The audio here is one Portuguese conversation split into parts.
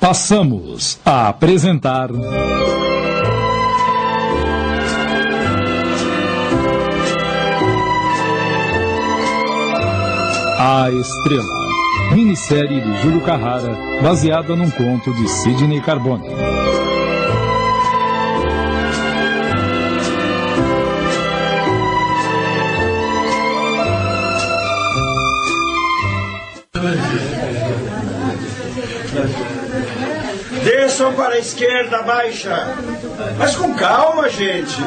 Passamos a apresentar. A Estrela, minissérie de Júlio Carrara, baseada num conto de Sidney Carbone. Desçam para a esquerda, baixa. Mas com calma, gente.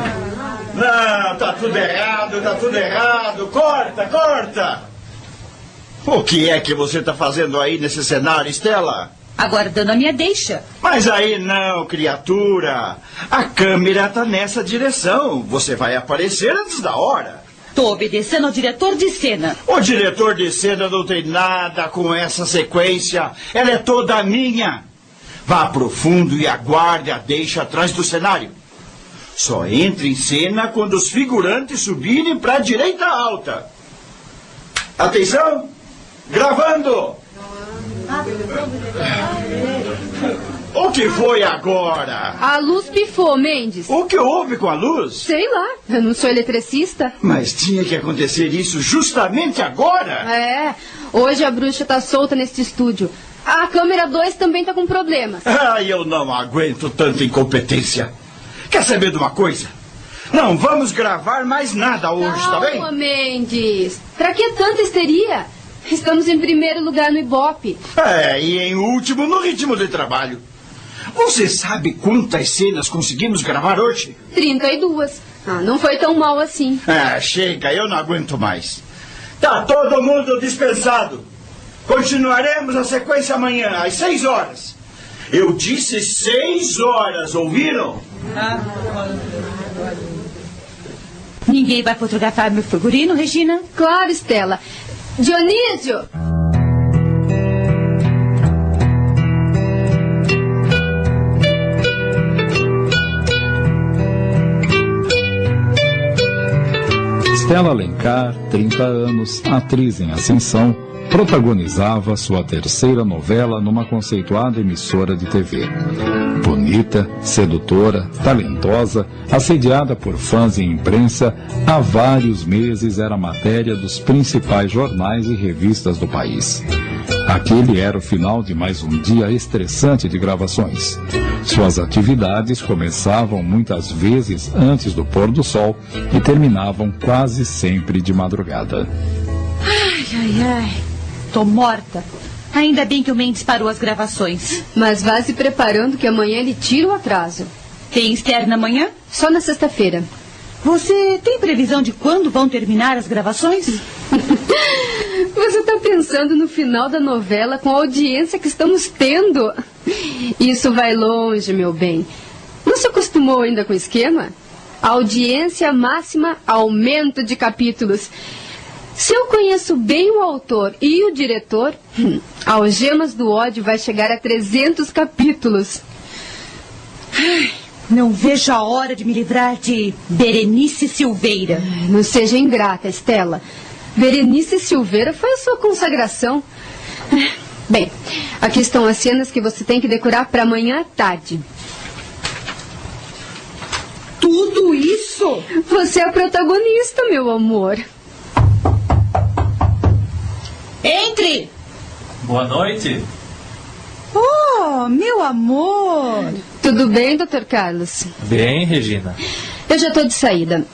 Não, tá tudo errado, tá tudo errado. Corta, corta. O que é que você está fazendo aí nesse cenário, Estela? Aguardando a minha deixa. Mas aí não, criatura. A câmera está nessa direção. Você vai aparecer antes da hora. Tô obedecendo ao diretor de cena. O diretor de cena não tem nada com essa sequência. Ela é toda minha. Vá pro fundo e aguarde a deixa atrás do cenário. Só entre em cena quando os figurantes subirem para a direita alta. Atenção! Gravando! O que foi agora? A luz pifou, Mendes. O que houve com a luz? Sei lá, eu não sou eletricista. Mas tinha que acontecer isso justamente agora? É, hoje a bruxa tá solta neste estúdio. A câmera 2 também tá com problemas. Ah, eu não aguento tanta incompetência. Quer saber de uma coisa? Não vamos gravar mais nada hoje, tá bem? Calma, Mendes. Pra que tanta histeria? Estamos em primeiro lugar no Ibope. É, e em último no ritmo de trabalho. Você sabe quantas cenas conseguimos gravar hoje? 32. Ah, não foi tão mal assim. Ah, chega, eu não aguento mais. Tá todo mundo dispensado. Continuaremos a sequência amanhã, às seis horas. Eu disse seis horas, ouviram? Ninguém vai fotografar meu figurino, Regina? Claro, Estela. Dionísio! Stella Alencar, 30 anos, atriz em ascensão, protagonizava sua terceira novela numa conceituada emissora de TV. Bonita, sedutora, talentosa, assediada por fãs e imprensa, há vários meses era matéria dos principais jornais e revistas do país. Aquele era o final de mais um dia estressante de gravações. Suas atividades começavam muitas vezes antes do pôr do sol e terminavam quase sempre de madrugada. Ai, ai, ai. Tô morta. Ainda bem que o Mendes parou as gravações. Mas vá se preparando que amanhã ele tira o atraso. Tem externa amanhã? Só na sexta-feira. Você tem previsão de quando vão terminar as gravações? Você está pensando no final da novela com a audiência que estamos tendo? Isso vai longe, meu bem. Não se acostumou ainda com o esquema? Audiência máxima, aumento de capítulos. Se eu conheço bem o autor e o diretor, Algemas do Ódio vai chegar a 300 capítulos. Não vejo a hora de me livrar de Berenice Silveira. Não seja ingrata, Estela. Berenice Silveira foi a sua consagração. Bem, aqui estão as cenas que você tem que decorar para amanhã à tarde. Tudo isso? Você é a protagonista, meu amor. Entre! Boa noite. Oh, meu amor! Tudo bem, doutor Carlos? Bem, Regina. Eu já estou de saída.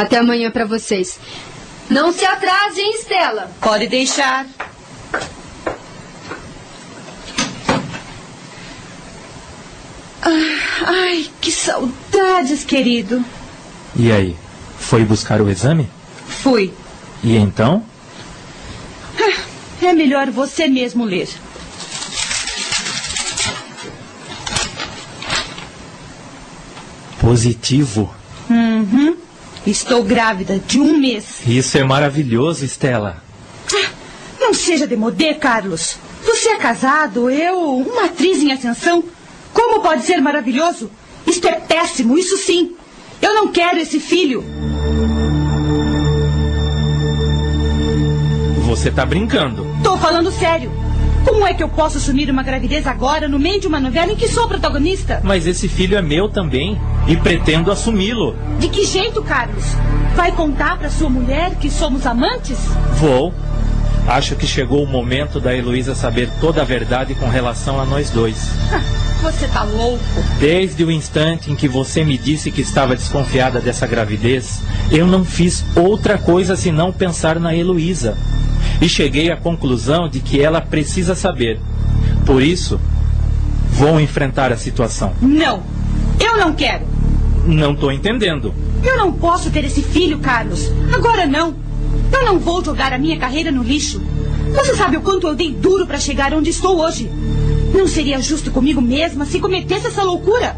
Até amanhã para vocês. Não se atrase, hein, Estela? Pode deixar. Ai, ai, que saudades, querido. E aí, foi buscar o exame? Fui. E então? É melhor você mesmo ler. Positivo. Uhum. Estou grávida de um mês. Isso é maravilhoso, Estela. Não seja demodê, Carlos. Você é casado, eu, uma atriz em ascensão. Como pode ser maravilhoso? Isto é péssimo, isso sim. Eu não quero esse filho. Você tá brincando. Tô falando sério. Como é que eu posso assumir uma gravidez agora, no meio de uma novela em que sou protagonista? Mas esse filho é meu também e pretendo assumi-lo. De que jeito, Carlos? Vai contar para sua mulher que somos amantes? Vou. Acho que chegou o momento da Heloísa saber toda a verdade com relação a nós dois. Você tá louco. Desde o instante em que você me disse que estava desconfiada dessa gravidez, eu não fiz outra coisa senão pensar na Heloísa. E cheguei à conclusão de que ela precisa saber. Por isso, vou enfrentar a situação. Não, eu não quero. Não estou entendendo. Eu não posso ter esse filho, Carlos. Agora não. Eu não vou jogar a minha carreira no lixo. Você sabe o quanto eu dei duro para chegar onde estou hoje. Não seria justo comigo mesma se cometesse essa loucura.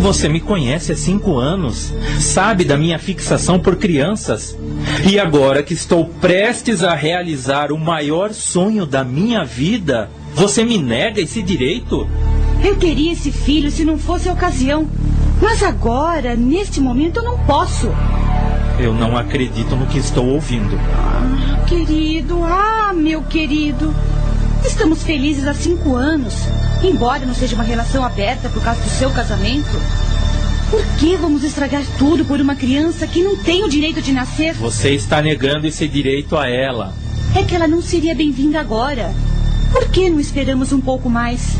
Você me conhece há cinco anos, sabe da minha fixação por crianças. E agora que estou prestes a realizar o maior sonho da minha vida, você me nega esse direito? Eu teria esse filho se não fosse a ocasião. Mas agora, neste momento, eu não posso. Eu não acredito no que estou ouvindo. Ah, querido, ah, meu querido. Estamos felizes há cinco anos. Embora não seja uma relação aberta por causa do seu casamento. Por que vamos estragar tudo por uma criança que não tem o direito de nascer? Você está negando esse direito a ela. É que ela não seria bem-vinda agora. Por que não esperamos um pouco mais?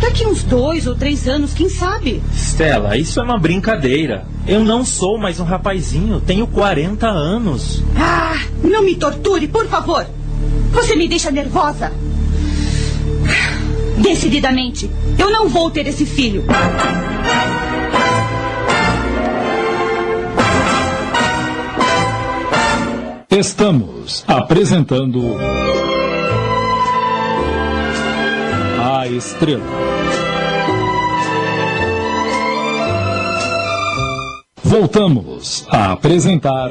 Daqui uns dois ou três anos, quem sabe? Stella, isso é uma brincadeira. Eu não sou mais um rapazinho, tenho 40 anos. Ah, não me torture, por favor. Você me deixa nervosa. Decididamente, eu não vou ter esse filho. Estamos apresentando A Estrela. Voltamos a apresentar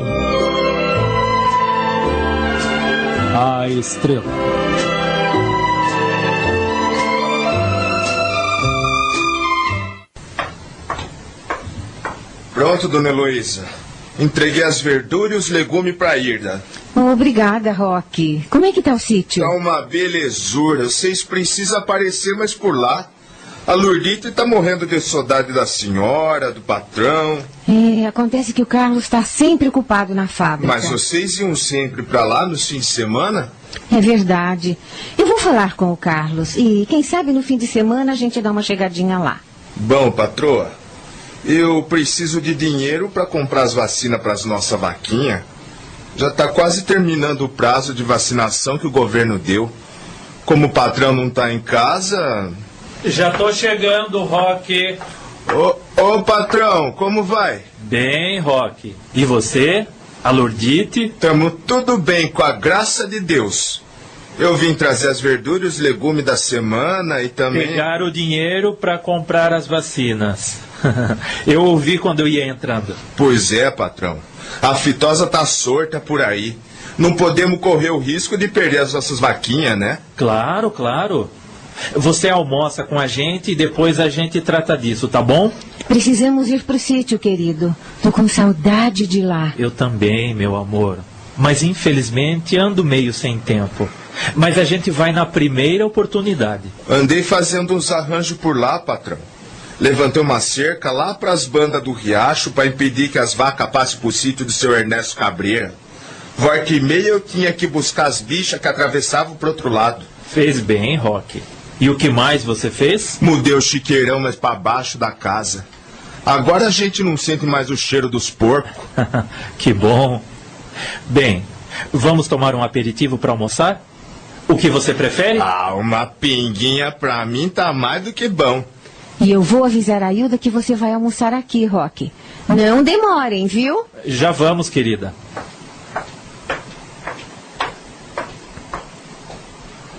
A Estrela. Pronto, dona Heloísa. Entreguei as verduras e os legumes pra Irda. Obrigada, Roque. Como é que tá o sítio? Tá uma belezura. Vocês precisam aparecer mais por lá. A Lourdita tá morrendo de saudade da senhora, do patrão. É, acontece que o Carlos está sempre ocupado na fábrica. Mas vocês iam sempre pra lá no fim de semana? É verdade. Eu vou falar com o Carlos e quem sabe no fim de semana a gente dá uma chegadinha lá. Bom, patroa, eu preciso de dinheiro para comprar as vacinas para as nossas vaquinhas. Já está quase terminando o prazo de vacinação que o governo deu. Como o patrão não está em casa. Já tô chegando, Rock. Ô, ô patrão, como vai? Bem, Rock. E você? A Lourdite? Tamo tudo bem, com a graça de Deus. Eu vim trazer as verduras e os legumes da semana e também. Pegar o dinheiro para comprar as vacinas. eu ouvi quando eu ia entrando. Pois é, patrão. A fitosa tá sorta por aí. Não podemos correr o risco de perder as nossas vaquinhas, né? Claro, claro. Você almoça com a gente e depois a gente trata disso, tá bom? Precisamos ir pro sítio, querido. Tô com saudade de lá. Eu também, meu amor. Mas infelizmente ando meio sem tempo. Mas a gente vai na primeira oportunidade. Andei fazendo uns arranjos por lá, patrão. Levantei uma cerca lá para as bandas do riacho para impedir que as vacas passem por sítio do seu Ernesto Cabreira. Volta e meia eu tinha que buscar as bichas que atravessavam para outro lado. Fez bem, Roque. E o que mais você fez? Mudei o chiqueirão mais para baixo da casa. Agora a gente não sente mais o cheiro dos porcos. que bom. Bem, vamos tomar um aperitivo para almoçar? O que você prefere? Ah, uma pinguinha pra mim tá mais do que bom. E eu vou avisar a Hilda que você vai almoçar aqui, Roque. Não demorem, viu? Já vamos, querida.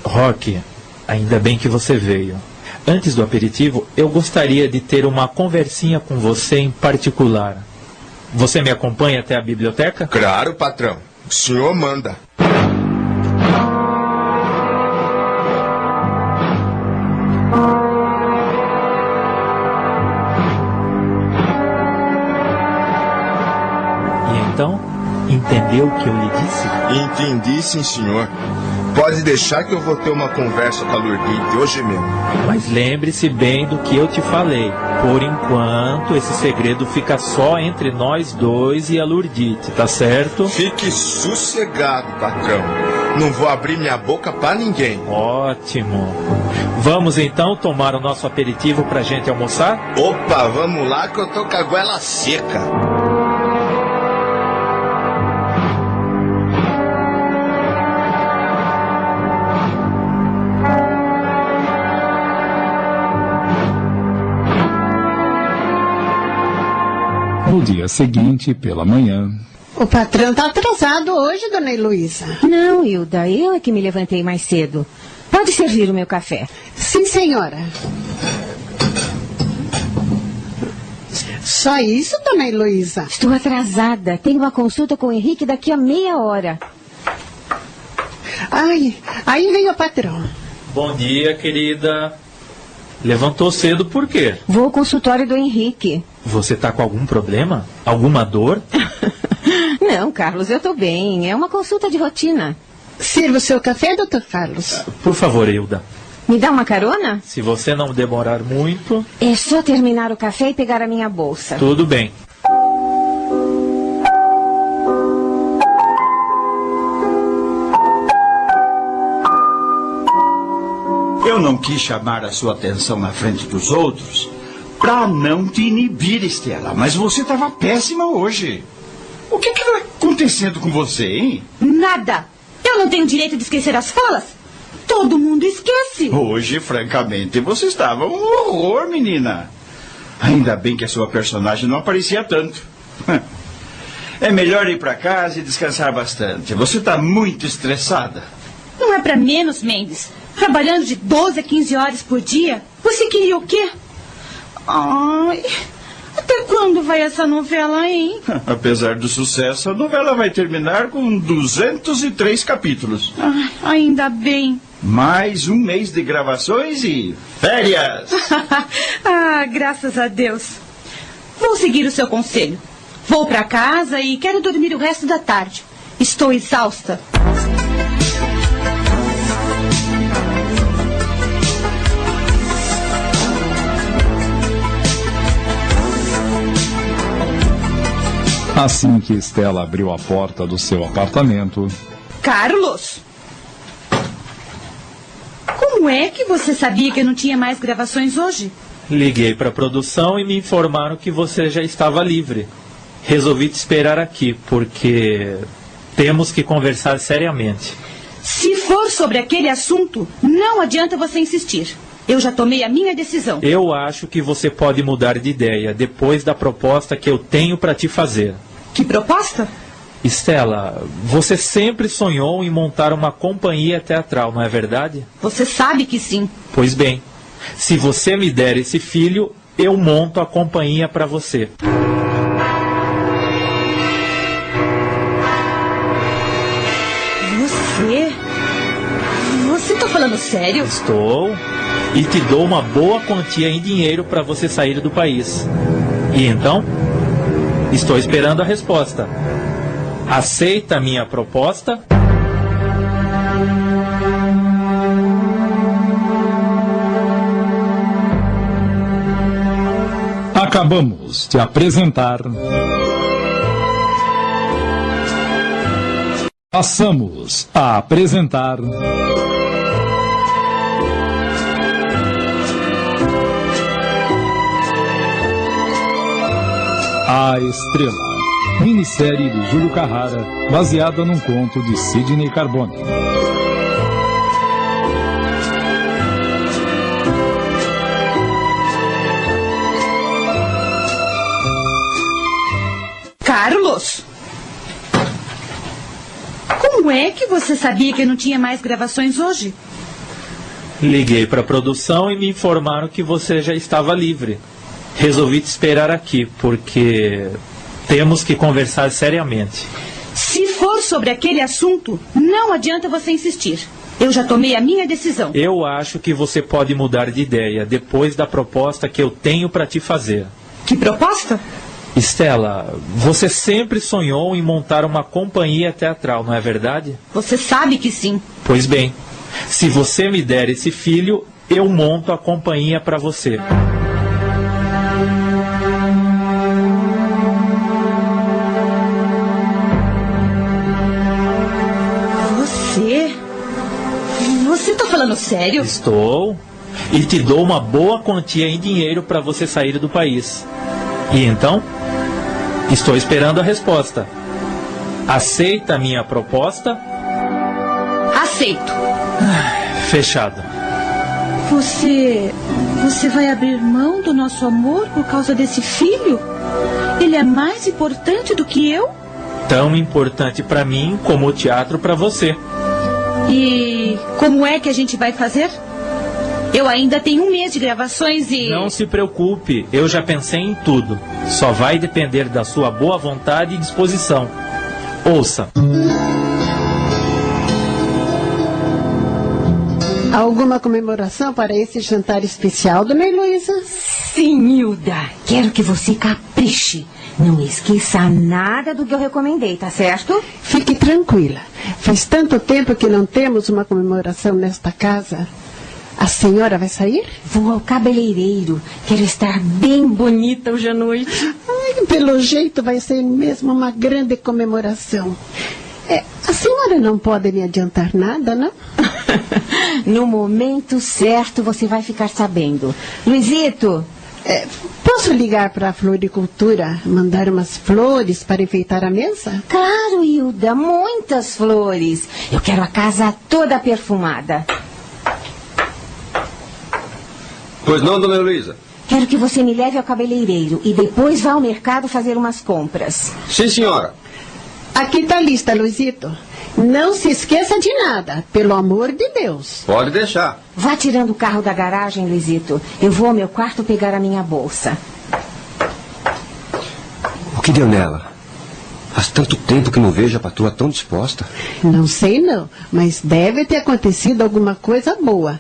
Roque, ainda bem que você veio. Antes do aperitivo, eu gostaria de ter uma conversinha com você em particular. Você me acompanha até a biblioteca? Claro, patrão. O senhor manda. Entendeu o que eu lhe disse? Entendi, sim, senhor. Pode deixar que eu vou ter uma conversa com a Lourdite hoje mesmo. Mas lembre-se bem do que eu te falei. Por enquanto, esse segredo fica só entre nós dois e a Lourdite, tá certo? Fique sossegado, patrão. Não vou abrir minha boca pra ninguém. Ótimo. Vamos então tomar o nosso aperitivo pra gente almoçar? Opa, vamos lá que eu tô com a goela seca. No dia seguinte, pela manhã, O patrão tá atrasado hoje, dona Heloísa. Não, Hilda, eu é que me levantei mais cedo. Pode servir o meu café. Sim, senhora. Só isso, dona Heloísa? Estou atrasada. Tenho uma consulta com o Henrique daqui a meia hora. Ai, aí vem o patrão. Bom dia, querida. Levantou cedo por quê? Vou ao consultório do Henrique. Você tá com algum problema? Alguma dor? Não, Carlos, eu estou bem. É uma consulta de rotina. Sirva o seu café, doutor Carlos. Por favor, Hilda. Me dá uma carona? Se você não demorar muito, É só terminar o café e pegar a minha bolsa. tudo bem. Eu não quis chamar a sua atenção na frente dos outros pra não te inibir, Estela. Mas você estava péssima hoje. O que está acontecendo com você, hein? Nada. Eu não tenho direito de esquecer as falas. Todo mundo esquece. Hoje, francamente, você estava um horror, menina. Ainda bem que a sua personagem não aparecia tanto. É melhor ir para casa e descansar bastante. Você está muito estressada. Não é pra menos, Mendes. Trabalhando de 12 a 15 horas por dia. Você queria o quê? Ai, até quando vai essa novela, hein? Apesar do sucesso, a novela vai terminar com 203 capítulos. Ai, ainda bem. Mais um mês de gravações e férias. ah, graças a Deus. Vou seguir o seu conselho. Vou pra casa e quero dormir o resto da tarde. Estou exausta. Assim que Estela abriu a porta do seu apartamento, Carlos! Como é que você sabia que eu não tinha mais gravações hoje? Liguei para a produção e me informaram que você já estava livre. Resolvi te esperar aqui, porque temos que conversar seriamente. Se for sobre aquele assunto, não adianta você insistir. Eu já tomei a minha decisão. Eu acho que você pode mudar de ideia depois da proposta que eu tenho para te fazer. Que proposta? Estela, você sempre sonhou em montar uma companhia teatral, não é verdade? Você sabe que sim. Pois bem, se você me der esse filho, eu monto a companhia para você. Você? Você tá falando sério? Estou. E te dou uma boa quantia em dinheiro para você sair do país. E então? Estou esperando a resposta. Aceita minha proposta? acabamos de apresentar. Passamos a apresentar. A Estrela, minissérie de Júlio Carrara, baseada num conto de Sidney Carbone. Carlos! Como é que você sabia que eu não tinha mais gravações hoje? Liguei para a produção e me informaram que você já estava livre. Resolvi te esperar aqui, porque temos que conversar seriamente. Se for sobre aquele assunto, não adianta você insistir. Eu já tomei a minha decisão. Eu acho que você pode mudar de ideia depois da proposta que eu tenho para te fazer. Que proposta? Estela, você sempre sonhou em montar uma companhia teatral, não é verdade? Você sabe que sim. Pois bem, se você me der esse filho, eu monto a companhia para você. Você? Falando sério? Estou. E te dou uma boa quantia em dinheiro para você sair do país. E então? Estou esperando a resposta. Aceita a minha proposta? Aceito. Fechado. Você. Você vai abrir mão do nosso amor por causa desse filho? Ele é mais importante do que eu? Tão importante para mim como o teatro para você. E como é que a gente vai fazer? Eu ainda tenho um mês de gravações e. Não se preocupe, eu já pensei em tudo. Só vai depender da sua boa vontade e disposição. Ouça. Alguma comemoração para esse jantar especial, dona Heloísa? Sim, Hilda. Quero que você capriche. Não esqueça nada do que eu recomendei, tá certo? Fique tranquila. Faz tanto tempo que não temos uma comemoração nesta casa. A senhora vai sair? Vou ao cabeleireiro. Quero estar bem bonita hoje à noite. Ai, pelo jeito vai ser mesmo uma grande comemoração. É, a senhora não pode me adiantar nada, não? no momento certo você vai ficar sabendo. Luizito, É, posso ligar para a floricultura, mandar umas flores para enfeitar a mesa? claro, Hilda, muitas flores. Eu quero a casa toda perfumada. Pois não, dona Heloísa? Quero que você me leve ao cabeleireiro e depois vá ao mercado fazer umas compras. Sim, senhora. Aqui está a lista, Luizito. Não se esqueça de nada, pelo amor de Deus. Pode deixar. Vá tirando o carro da garagem, Luizito. Eu vou ao meu quarto pegar a minha bolsa. O que deu nela? Faz tanto tempo que não vejo a patroa tão disposta. Não sei não, mas deve ter acontecido alguma coisa boa.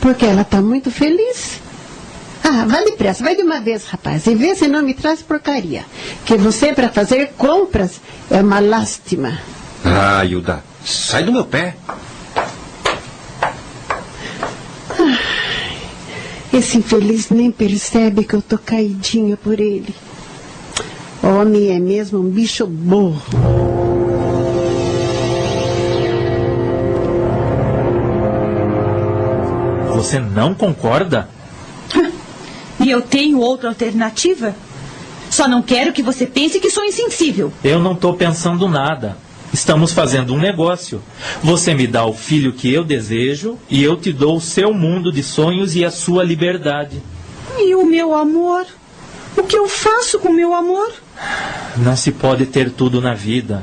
Porque ela está muito feliz. Ah, vai depressa, vai de uma vez, rapaz. E vê se não me traz porcaria. Que você, para fazer compras, é uma lástima. Ah, Hilda, sai do meu pé. Esse infeliz nem percebe que eu tô caidinha por ele. Homem é mesmo um bicho burro. Você não concorda? E eu tenho outra alternativa? Só não quero que você pense que sou insensível. Eu não estou pensando nada. Estamos fazendo um negócio. Você me dá o filho que eu desejo e eu te dou o seu mundo de sonhos e a sua liberdade. E o meu amor? O que eu faço com o meu amor? Não se pode ter tudo na vida.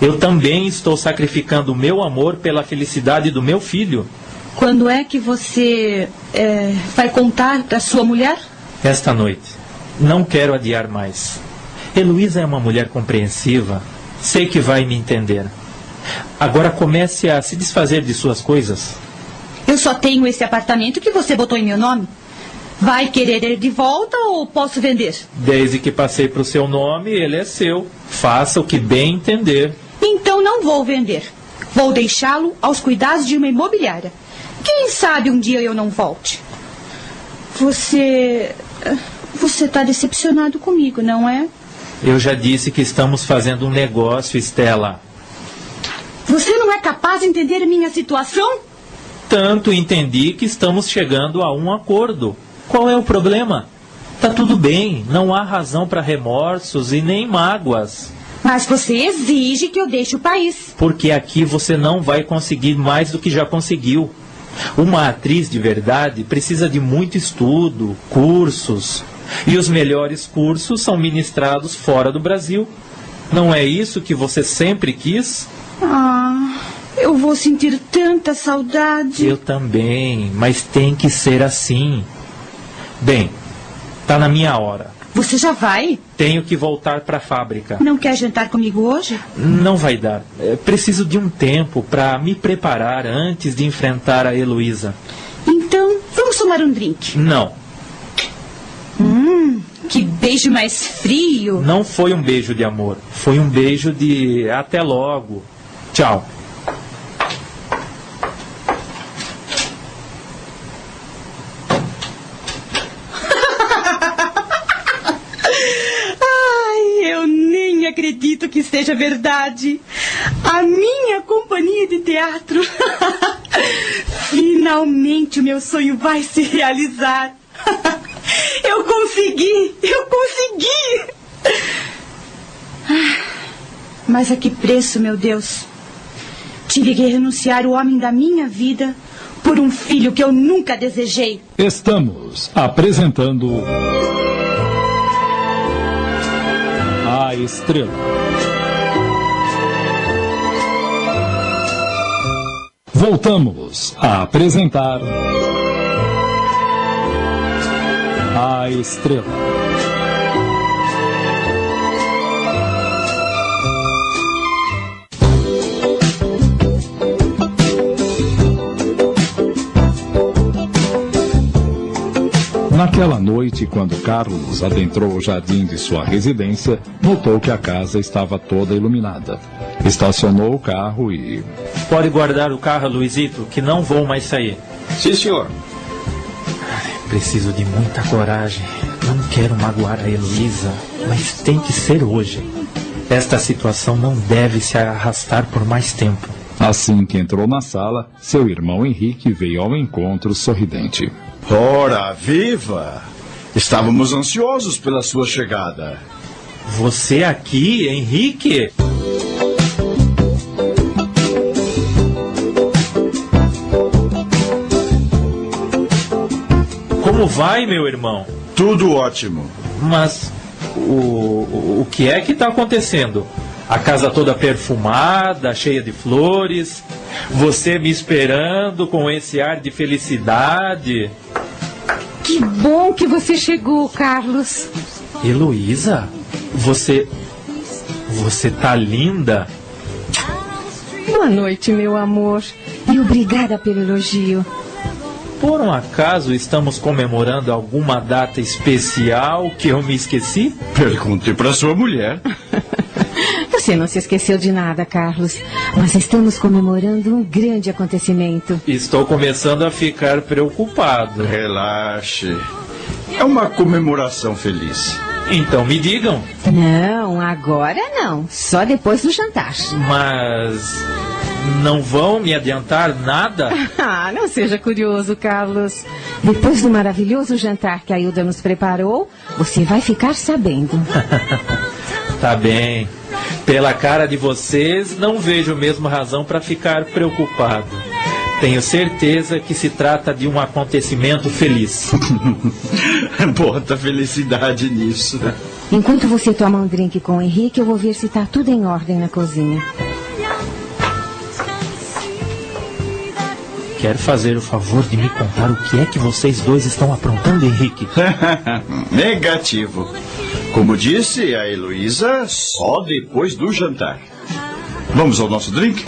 Eu também estou sacrificando o meu amor pela felicidade do meu filho. Quando é que você é, vai contar para sua mulher? Esta noite. Não quero adiar mais. Heloísa é uma mulher compreensiva. Sei que vai me entender. Agora comece a se desfazer de suas coisas. Eu só tenho esse apartamento que você botou em meu nome. Vai querer ele de volta ou posso vender? Desde que passei para o seu nome, ele é seu. Faça o que bem entender. Então não vou vender. Vou deixá-lo aos cuidados de uma imobiliária. Quem sabe um dia eu não volte. Você. Você está decepcionado comigo, não é? Eu já disse que estamos fazendo um negócio, Estela. Você não é capaz de entender a minha situação? Tanto entendi que estamos chegando a um acordo. Qual é o problema? Tá tudo bem, não há razão para remorsos e nem mágoas. Mas você exige que eu deixe o país. Porque aqui você não vai conseguir mais do que já conseguiu. Uma atriz de verdade precisa de muito estudo, cursos. E os melhores cursos são ministrados fora do Brasil. Não é isso que você sempre quis? Ah, eu vou sentir tanta saudade. Eu também, mas tem que ser assim. Bem, tá na minha hora. Você já vai? Tenho que voltar para a fábrica. Não quer jantar comigo hoje? Não vai dar. É, Preciso de um tempo para me preparar antes de enfrentar a Heloísa. Então, vamos tomar um drink. Não. Hum, que beijo mais frio. Não foi um beijo de amor, foi um beijo de até logo. Tchau. Ai, eu nem acredito que seja verdade. A minha companhia de teatro. Finalmente o meu sonho vai se realizar. Eu consegui! Eu consegui! Ah, Mas a que preço, meu Deus? Tive que renunciar o homem da minha vida por um filho que eu nunca desejei. Estamos apresentando. A Estrela. Voltamos a apresentar. A Estrela. Naquela noite, quando Carlos adentrou o jardim de sua residência, notou que a casa estava toda iluminada. Estacionou o carro e. Pode guardar o carro, Luizito, que não vou mais sair. Sim, senhor. Preciso de muita coragem. Não quero magoar a Heloísa, mas tem que ser hoje. Esta situação não deve se arrastar por mais tempo. Assim que entrou na sala, seu irmão Henrique veio ao encontro sorridente. Ora, viva! Estávamos ansiosos pela sua chegada. Você aqui, Henrique? Como vai, meu irmão? Tudo ótimo. Mas o, o, o que é que está acontecendo? A casa toda perfumada, cheia de flores, você me esperando com esse ar de felicidade. Que bom que você chegou, Carlos. Heloísa, você. Você tá linda. Boa noite, meu amor. E obrigada pelo elogio. Por um acaso estamos comemorando alguma data especial que eu me esqueci? Pergunte para sua mulher. Você não se esqueceu de nada, Carlos. Mas estamos comemorando um grande acontecimento. Estou começando a ficar preocupado. Relaxe. É uma comemoração feliz. Então me digam. Não, agora não. Só depois do jantar. Mas. Não vão me adiantar nada? Ah, não seja curioso, Carlos. Depois do maravilhoso jantar que a Hilda nos preparou, você vai ficar sabendo. Tá bem. Pela cara de vocês, não vejo mesmo razão para ficar preocupado. Tenho certeza que se trata de um acontecimento feliz. Bota felicidade nisso. Enquanto você toma um drink com o Henrique, eu vou ver se tá tudo em ordem na cozinha. Quer fazer o favor de me contar o que é que vocês dois estão aprontando, Henrique? Negativo. Como disse a Heloísa, só depois do jantar. Vamos ao nosso drink?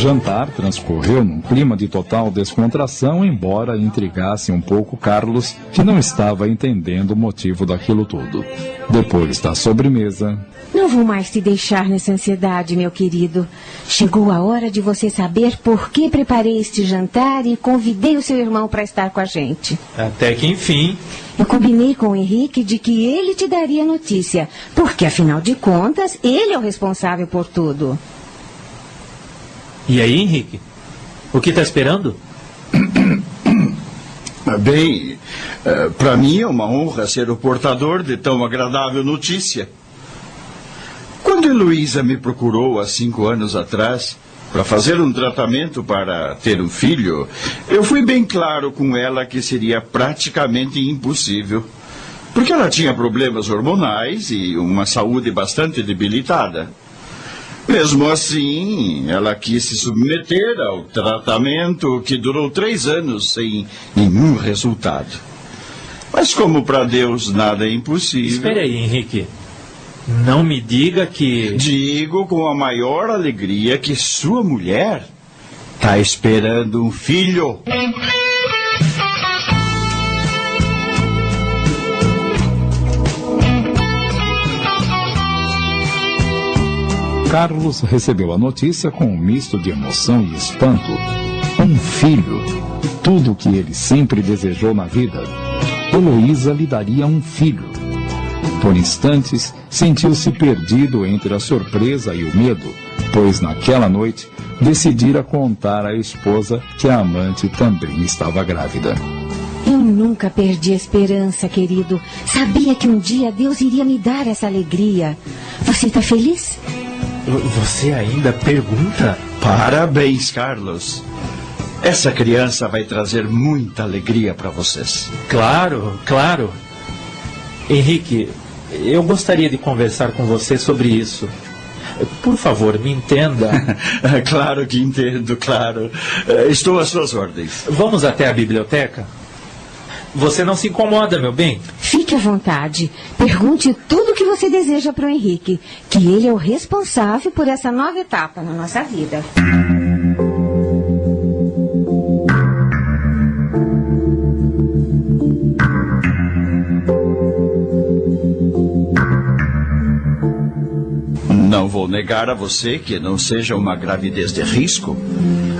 Jantar transcorreu num clima de total descontração, embora intrigasse um pouco Carlos, que não estava entendendo o motivo daquilo tudo. Depois da sobremesa, Não vou mais te deixar nessa ansiedade, meu querido. Chegou a hora de você saber por que preparei este jantar e convidei o seu irmão para estar com a gente. Até que enfim. Eu combinei com o Henrique de que ele te daria notícia, porque afinal de contas, ele é o responsável por tudo. E aí, Henrique? O que tá esperando? Bem, para mim é uma honra ser o portador de tão agradável notícia. Quando Heloísa me procurou há cinco anos atrás para fazer um tratamento para ter um filho, eu fui bem claro com ela que seria praticamente impossível. Porque ela tinha problemas hormonais e uma saúde bastante debilitada. Mesmo assim, ela quis se submeter ao tratamento que durou três anos sem nenhum resultado. Mas como para Deus nada é impossível. Espere aí, Henrique. Não me diga que. Digo com a maior alegria que sua mulher Tá esperando um filho. Carlos recebeu a notícia com um misto de emoção e espanto. Um filho. Tudo o que ele sempre desejou na vida. Heloísa lhe daria um filho. Por instantes, sentiu-se perdido entre a surpresa e o medo, pois naquela noite decidira contar à esposa que a amante também estava grávida. Eu nunca perdi a esperança, querido. Sabia que um dia Deus iria me dar essa alegria. Você está feliz? Você ainda pergunta? Parabéns, Carlos. Essa criança vai trazer muita alegria para vocês. Claro, claro. Henrique, eu gostaria de conversar com você sobre isso. Por favor, me entenda. claro que entendo, claro. Eh, Estou às suas ordens. Vamos até a biblioteca? Você não se incomoda, meu bem? Fique à vontade. Pergunte tudo o que você deseja para o Henrique, que ele é o responsável por essa nova etapa na nossa vida. Não vou negar a você que não seja uma gravidez de risco.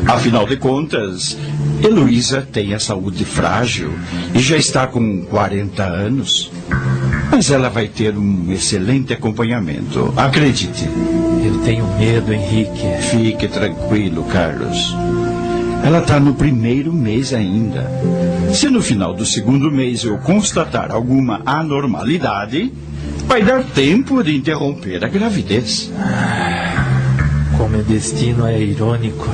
Afinal de contas, Heloísa tem a saúde frágil e já está com 40 anos. Mas ela vai ter um excelente acompanhamento. Acredite. Eu tenho medo, Henrique. Fique tranquilo, Carlos. Ela está no primeiro mês ainda. Se no final do segundo mês eu constatar alguma anormalidade, vai dar tempo de interromper a gravidez. Como o destino é irônico.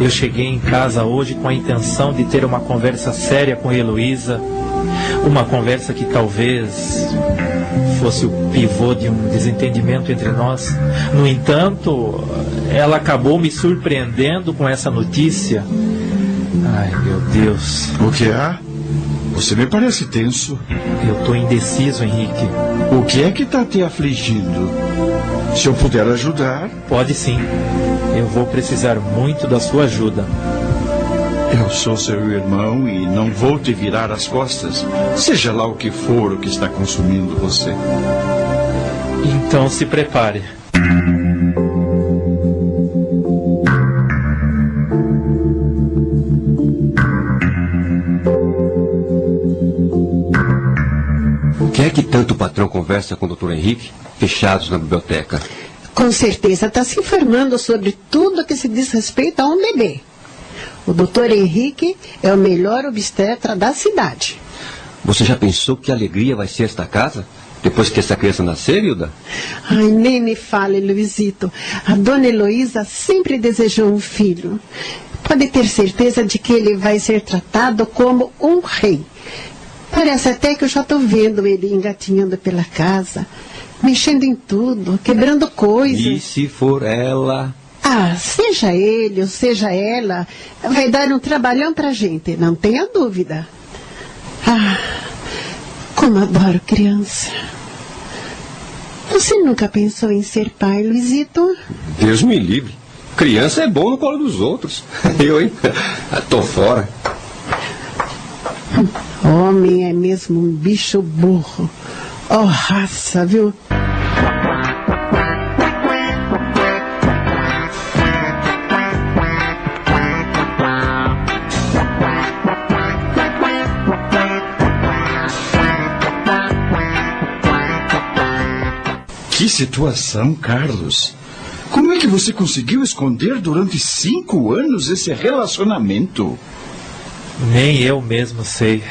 Eu cheguei em casa hoje com a intenção de ter uma conversa séria com Heloísa. Uma conversa que talvez fosse o pivô de um desentendimento entre nós. No entanto, ela acabou me surpreendendo com essa notícia. Ai, meu Deus. O que é? Você me parece tenso. Eu tô indeciso, Henrique. O que é que está te afligindo? Se eu puder ajudar. Pode sim. Eu vou precisar muito da sua ajuda. Eu sou seu irmão e não vou te virar as costas, seja lá o que for o que está consumindo você. Então se prepare. Que é que tanto o patrão conversa com o doutor Henrique, fechados na biblioteca? Com certeza está se informando sobre tudo que se diz respeito a um bebê. O doutor Henrique é o melhor obstetra da cidade. Você já pensou que alegria vai ser esta casa? Depois que essa criança nascer, Hilda? Ai, nem me fale, Luizito. A dona Heloísa sempre desejou um filho. Pode ter certeza de que ele vai ser tratado como um rei. Parece até que eu já estou vendo ele engatinhando pela casa, mexendo em tudo, quebrando coisas. E se for ela? Ah, seja ele ou seja ela, vai dar um trabalhão pra gente, não tenha dúvida. Ah, como adoro criança. Você nunca pensou em ser pai, Luizito? Deus me livre. Criança é bom no colo dos outros. Eu, hein? Tô fora. Homem é mesmo um bicho burro. Oh, raça, viu? Que situação, Carlos. Como é que você conseguiu esconder durante cinco anos esse relacionamento? Nem eu mesmo sei.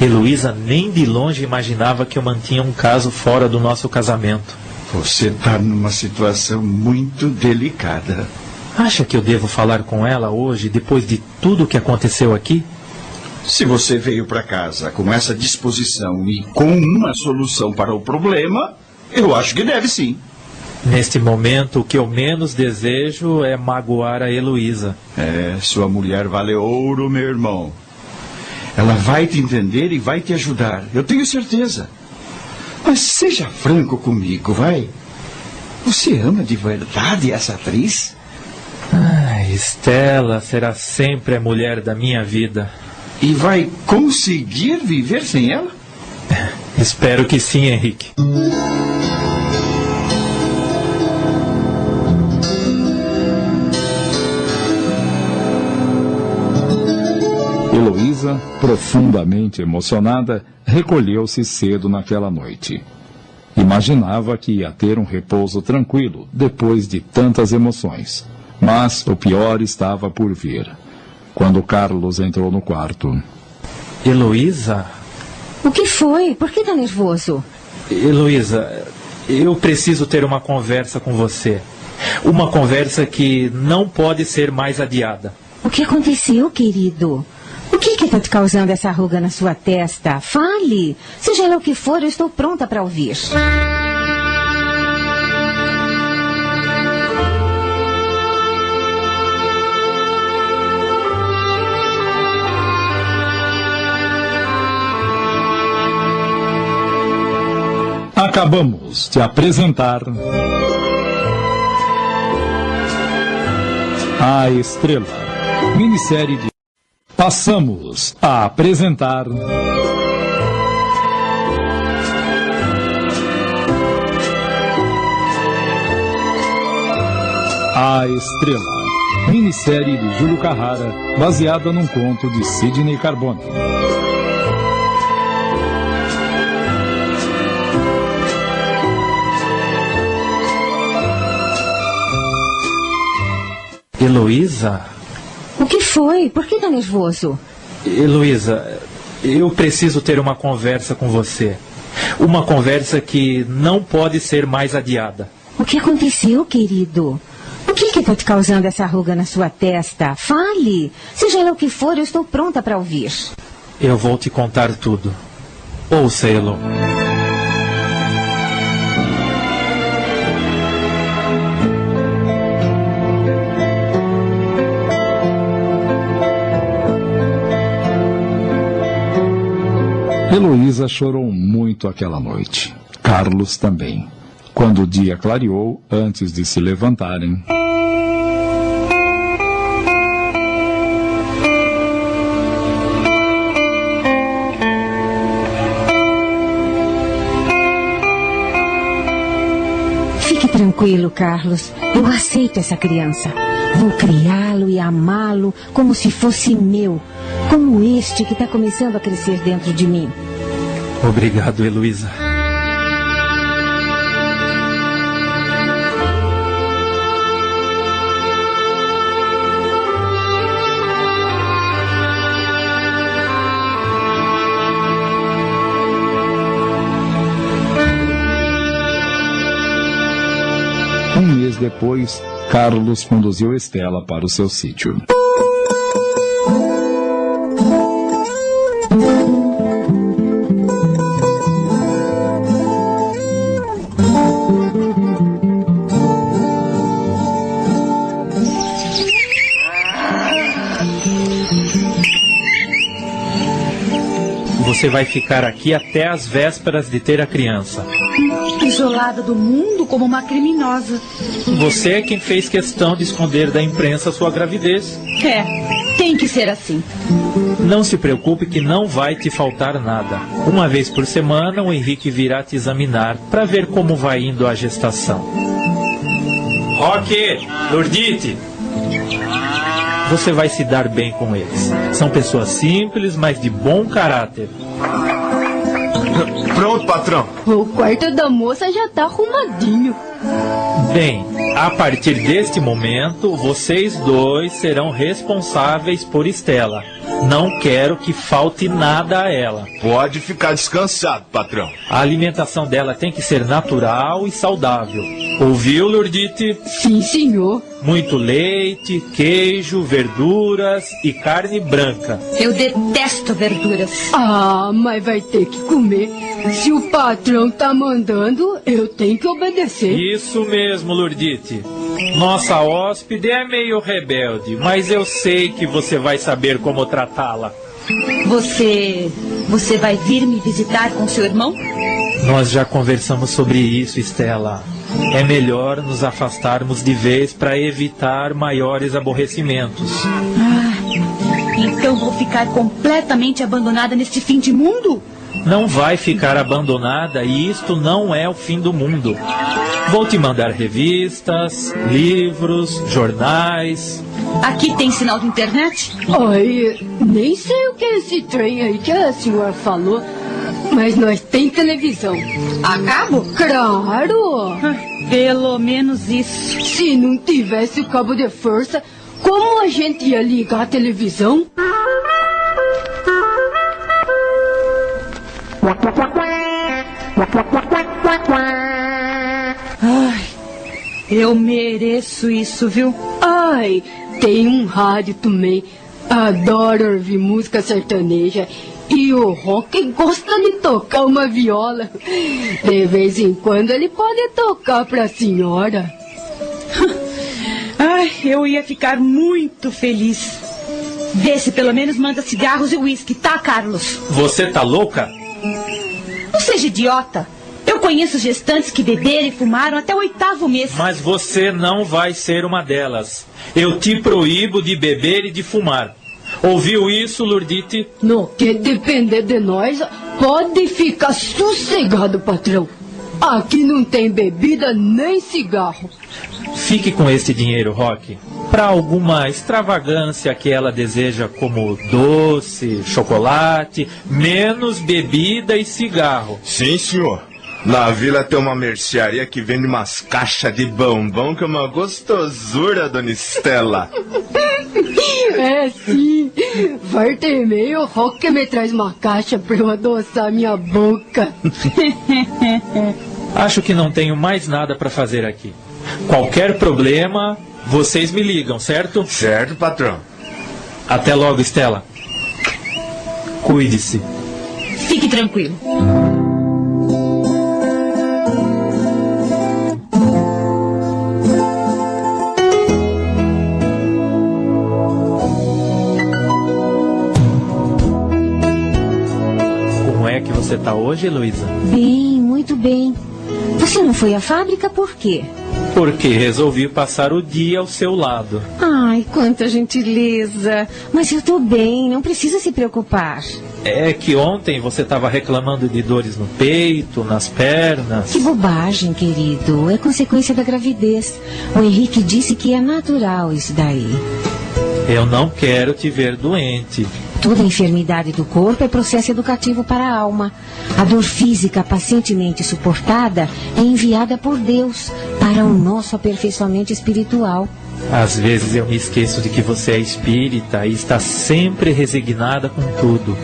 Heloísa nem de longe imaginava que eu mantinha um caso fora do nosso casamento. Você está numa situação muito delicada. Acha que eu devo falar com ela hoje, depois de tudo o que aconteceu aqui? Se você veio para casa com essa disposição e com uma solução para o problema, eu acho que deve sim. Neste momento, o que eu menos desejo é magoar a Heloísa. É, sua mulher vale ouro, meu irmão. Ela vai te entender e vai te ajudar, eu tenho certeza. Mas seja franco comigo, vai. Você ama de verdade essa atriz? Ai, Estela será sempre a mulher da minha vida. E vai conseguir viver sem ela? Espero que sim, Henrique. Heloísa, profundamente emocionada, recolheu-se cedo naquela noite. Imaginava que ia ter um repouso tranquilo depois de tantas emoções. Mas o pior estava por vir. Quando Carlos entrou no quarto. Heloísa? O que foi? Por que está nervoso? Heloísa, eu preciso ter uma conversa com você. Uma conversa que não pode ser mais adiada. O que aconteceu, querido? Está te causando essa ruga na sua testa? Fale! Seja lá o que for, eu estou pronta para ouvir. Acabamos de apresentar. A Estrela, minissérie de. Passamos a apresentar. A Estrela, minissérie de Júlio Carrara, baseada num conto de Sidney Carbone. Heloísa? Foi? Por que está nervoso? Heloísa, eu preciso ter uma conversa com você. Uma conversa que não pode ser mais adiada. O que aconteceu, querido? O que está te causando essa ruga na sua testa? Fale! Seja lá o que for, eu estou pronta para ouvir. Eu vou te contar tudo. Ouça, Elo. Heloísa chorou muito aquela noite. Carlos também. Quando o dia clareou, antes de se levantarem. Fique tranquilo, Carlos. Eu aceito essa criança. Vou criá-lo e amá-lo como se fosse meu. Como este que está começando a crescer dentro de mim. Obrigado, Heloísa. Depois, Carlos conduziu Estela para o seu sítio. Você vai ficar aqui até as vésperas de ter a criança. Isolada do mundo como uma criminosa. Você é quem fez questão de esconder da imprensa sua gravidez. É, tem que ser assim. Não se preocupe que não vai te faltar nada. Uma vez por semana o Henrique virá te examinar para ver como vai indo a gestação. Roque, Lurdite, você vai se dar bem com eles. São pessoas simples, mas de bom caráter. Pronto, patrão. O quarto da moça já tá arrumadinho. Bem, a partir deste momento, vocês dois serão responsáveis por Estela. Não quero que falte nada a ela. Pode ficar descansado, patrão. A alimentação dela tem que ser natural e saudável. Ouviu, Lurdite? Sim, senhor. Muito leite, queijo, verduras e carne branca. Eu detesto verduras. Ah, mas vai ter que comer. Se o patrão tá mandando, eu tenho que obedecer. Isso mesmo, Lurdite. Nossa hóspede é meio rebelde, mas eu sei que você vai saber como tratá-la. Você. Você vai vir me visitar com seu irmão? Nós já conversamos sobre isso, Estela. É melhor nos afastarmos de vez para evitar maiores aborrecimentos. Ah, então vou ficar completamente abandonada neste fim de mundo? Não vai ficar abandonada e isto não é o fim do mundo. Vou te mandar revistas, livros, jornais. Aqui tem sinal de internet? Ai, nem sei o que é esse trem aí que a senhora falou, mas nós tem televisão. A cabo? Claro! Ah, pelo menos isso. Se não tivesse o cabo de força, como a gente ia ligar a televisão? Ai, eu mereço isso, viu? Ai, tem um rádio também. Adoro ouvir música sertaneja. E o Rock gosta de tocar uma viola. De vez em quando ele pode tocar pra senhora. Ai, eu ia ficar muito feliz. Vê se pelo menos manda cigarros e uísque, tá, Carlos? Você tá louca? Não seja idiota. Eu conheço gestantes que beberam e fumaram até o oitavo mês. Mas você não vai ser uma delas. Eu te proíbo de beber e de fumar. Ouviu isso, Lurdite? No que depender de nós, pode ficar sossegado, patrão. Aqui não tem bebida nem cigarro. Fique com esse dinheiro, Rock, para alguma extravagância que ela deseja, como doce, chocolate, menos bebida e cigarro. Sim, senhor. Na vila tem uma mercearia que vende umas caixas de bombom que é uma gostosura, dona Estela. É sim. Volta e meio, o Rock me traz uma caixa pra eu adoçar minha boca. Acho que não tenho mais nada para fazer aqui. Qualquer problema, vocês me ligam, certo? Certo, patrão. Até logo, Estela. Cuide-se. Fique tranquilo. Como é que você tá hoje, Luísa? Bem, muito bem. Você não foi à fábrica por quê? Porque resolvi passar o dia ao seu lado. Ai, quanta gentileza. Mas eu tô bem, não precisa se preocupar. É que ontem você estava reclamando de dores no peito, nas pernas. Que bobagem, querido. É consequência da gravidez. O Henrique disse que é natural isso daí. Eu não quero te ver doente. Toda enfermidade do corpo é processo educativo para a alma. A dor física pacientemente suportada é enviada por Deus para o nosso aperfeiçoamento espiritual. Às vezes eu me esqueço de que você é espírita e está sempre resignada com tudo.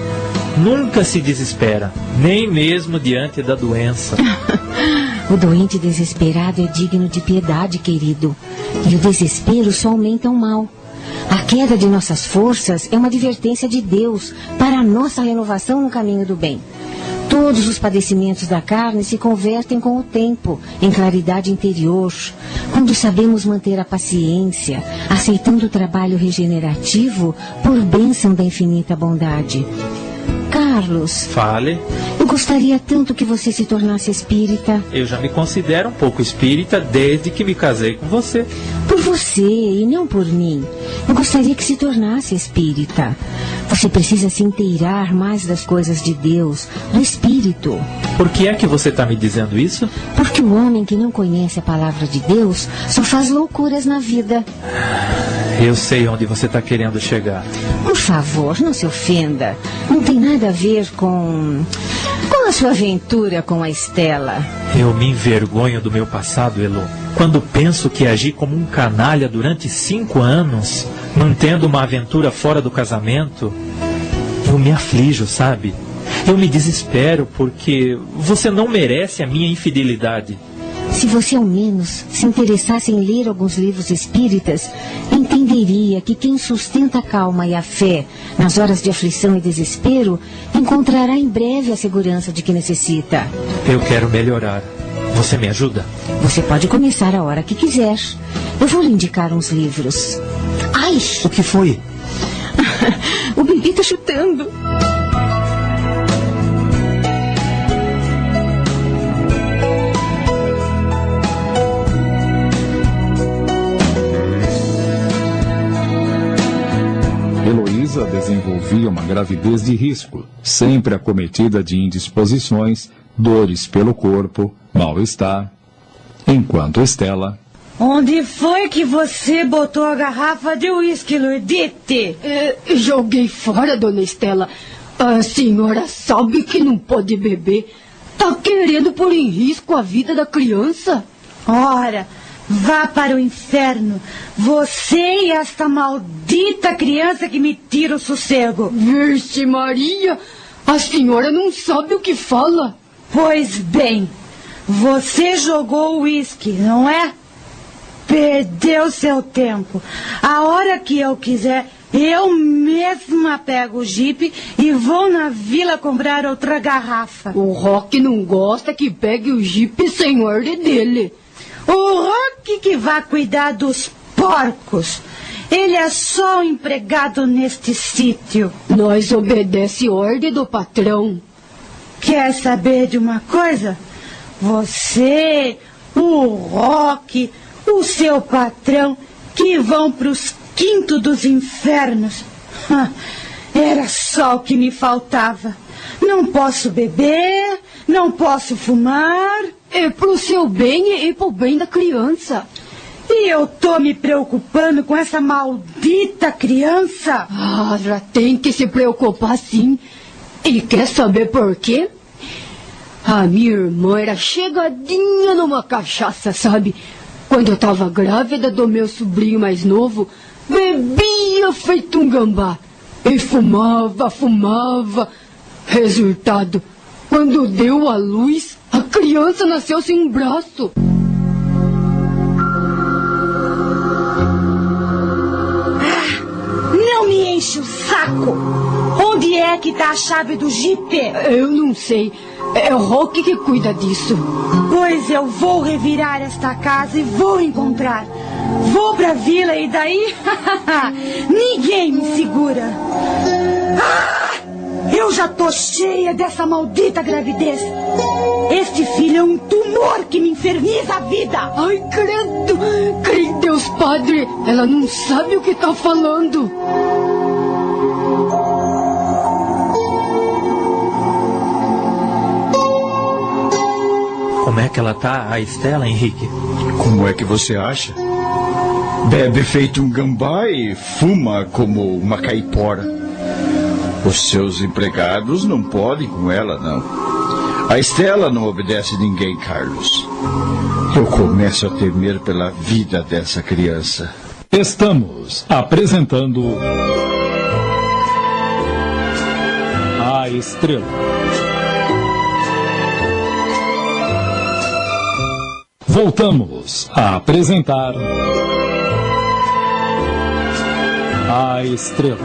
Nunca se desespera, nem mesmo diante da doença. O doente desesperado é digno de piedade, querido. E o desespero só aumenta o mal. A queda de nossas forças é uma advertência de Deus para a nossa renovação no caminho do bem. Todos os padecimentos da carne se convertem com o tempo em claridade interior, quando sabemos manter a paciência, aceitando o trabalho regenerativo por bênção da infinita bondade. Carlos, Fale, eu gostaria tanto que você se tornasse espírita. eu já me considero um pouco espírita desde que me casei com você. Você e não por mim. Eu gostaria que se tornasse espírita. Você precisa se inteirar mais das coisas de Deus, do Espírito. Por que é que você está me dizendo isso? Porque o homem que não conhece a palavra de Deus só faz loucuras na vida. Eu sei onde você está querendo chegar. Por favor, não se ofenda. Não tem nada a ver com. com a sua aventura com a Estela. Eu me envergonho do meu passado, Elo. Quando penso que agi como um canalha durante cinco anos, mantendo uma aventura fora do casamento, eu me aflijo, sabe? Eu me desespero porque você não merece a minha infidelidade. Se você ao menos se interessasse em ler alguns livros espíritas, entenderia que quem sustenta a calma e a fé nas horas de aflição e desespero encontrará em breve a segurança de que necessita. Eu quero melhorar. Você me ajuda? Você pode começar a hora que quiser. Eu vou lhe indicar uns livros. Ai! O que foi? o bebê está chutando. Heloísa desenvolvia uma gravidez de risco, sempre acometida de indisposições, dores pelo corpo, mal-estar, enquanto Estela Onde foi que você botou a garrafa de uísque, Lourdite? É, joguei fora, dona Estela. A senhora sabe que não pode beber. Tá querendo pôr em risco a vida da criança? Ora, vá para o inferno. Você e esta maldita criança que me tira o sossego. Vixe Maria, a senhora não sabe o que fala. Pois bem, você jogou o uísque, não é? Perdeu seu tempo. A hora que eu quiser, eu mesma pego o jipe e vou na vila comprar outra garrafa. O Rock não gosta que pegue o jipe sem ordem dele. O Rock que vai cuidar dos porcos. Ele é só um empregado neste sítio. Nós obedece ordem do patrão. Quer saber de uma coisa? Você, o Rock, o seu patrão, que vão para os quintos dos infernos. Era só o que me faltava. Não posso beber, não posso fumar. É pro seu bem e pro bem da criança. E eu tô me preocupando com essa maldita criança. Ah, já tem que se preocupar sim. E quer saber por quê? A minha irmã era chegadinha numa cachaça, sabe? Quando eu estava grávida do meu sobrinho mais novo, bebia feito um gambá. E fumava, fumava. Resultado, quando deu a luz, a criança nasceu sem um braço. Não me enche o saco! Onde é que tá a chave do jipe? Eu não sei. É o Rock que cuida disso. Pois eu vou revirar esta casa e vou encontrar. Vou pra vila e daí ninguém me segura. Ah, eu já tô cheia dessa maldita gravidez. Este filho é um tumor que me inferniza a vida. Ai, credo! Crê em Deus, Padre! Ela não sabe o que tá falando. Como é que ela tá, a Estela, Henrique? Como é que você acha? Bebe feito um gambá e fuma como uma caipora. Os seus empregados não podem com ela, não. A Estela não obedece ninguém, Carlos. Eu começo a temer pela vida dessa criança. Estamos apresentando. A Estrela. Voltamos a apresentar. A Estrela.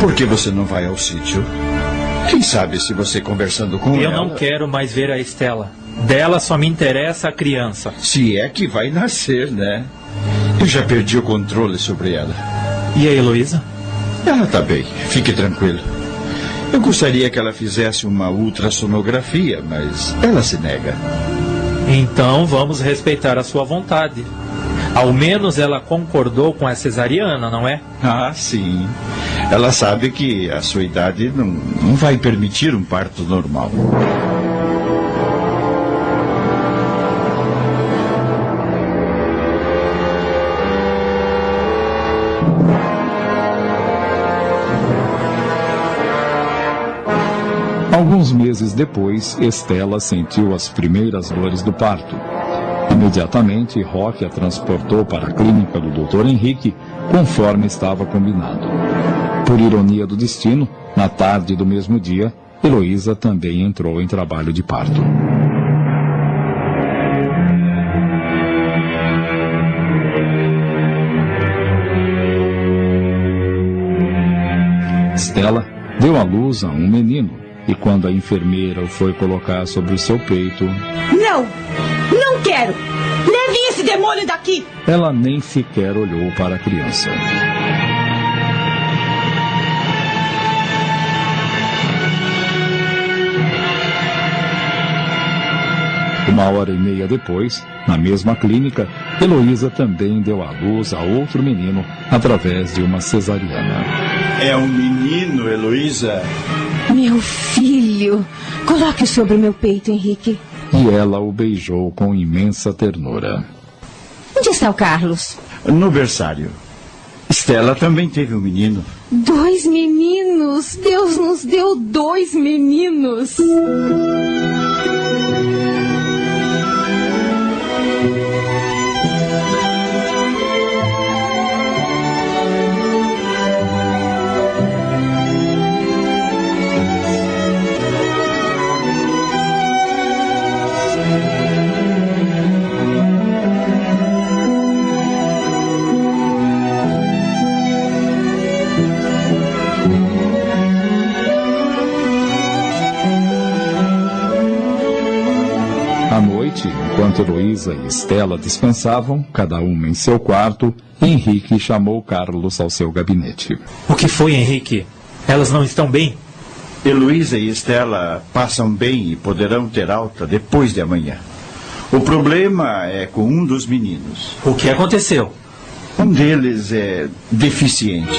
Por que você não vai ao sítio? Quem sabe se você conversando com Eu ela... não quero mais ver a Estela. Dela só me interessa a criança. Se é que vai nascer, né? Eu já perdi o controle sobre ela. E a Heloísa? Ela tá bem, fique tranquilo. Eu gostaria que ela fizesse uma ultrassonografia, mas ela se nega. Então vamos respeitar a sua vontade. Ao menos ela concordou com a cesariana, não é? Ah, sim. Ela sabe que a sua idade não, não vai permitir um parto normal. Meses depois, Estela sentiu as primeiras dores do parto. Imediatamente, Roque a transportou para a clínica do Dr. Henrique, conforme estava combinado. Por ironia do destino, na tarde do mesmo dia, Heloísa também entrou em trabalho de parto. Estela deu à luz a um menino e quando a enfermeira o foi colocar sobre o seu peito, Não! Não quero! Leve esse demônio daqui! ela nem sequer olhou para a criança. Uma hora e meia depois, na mesma clínica, Heloísa também deu à luz a outro menino através de uma cesariana. É um menino, Heloísa? Meu filho! Coloque-o sobre meu peito, Henrique. E ela o beijou com imensa ternura. Onde está o Carlos? No berçário. Estela também teve um menino. Dois meninos! Deus nos deu dois meninos! Enquanto Heloísa e Estela descansavam, cada uma em seu quarto, Henrique chamou Carlos ao seu gabinete. O que foi, Henrique? Elas não estão bem? Heloísa e Estela passam bem e poderão ter alta depois de amanhã. O problema é com um dos meninos. O que aconteceu? Um deles é deficiente.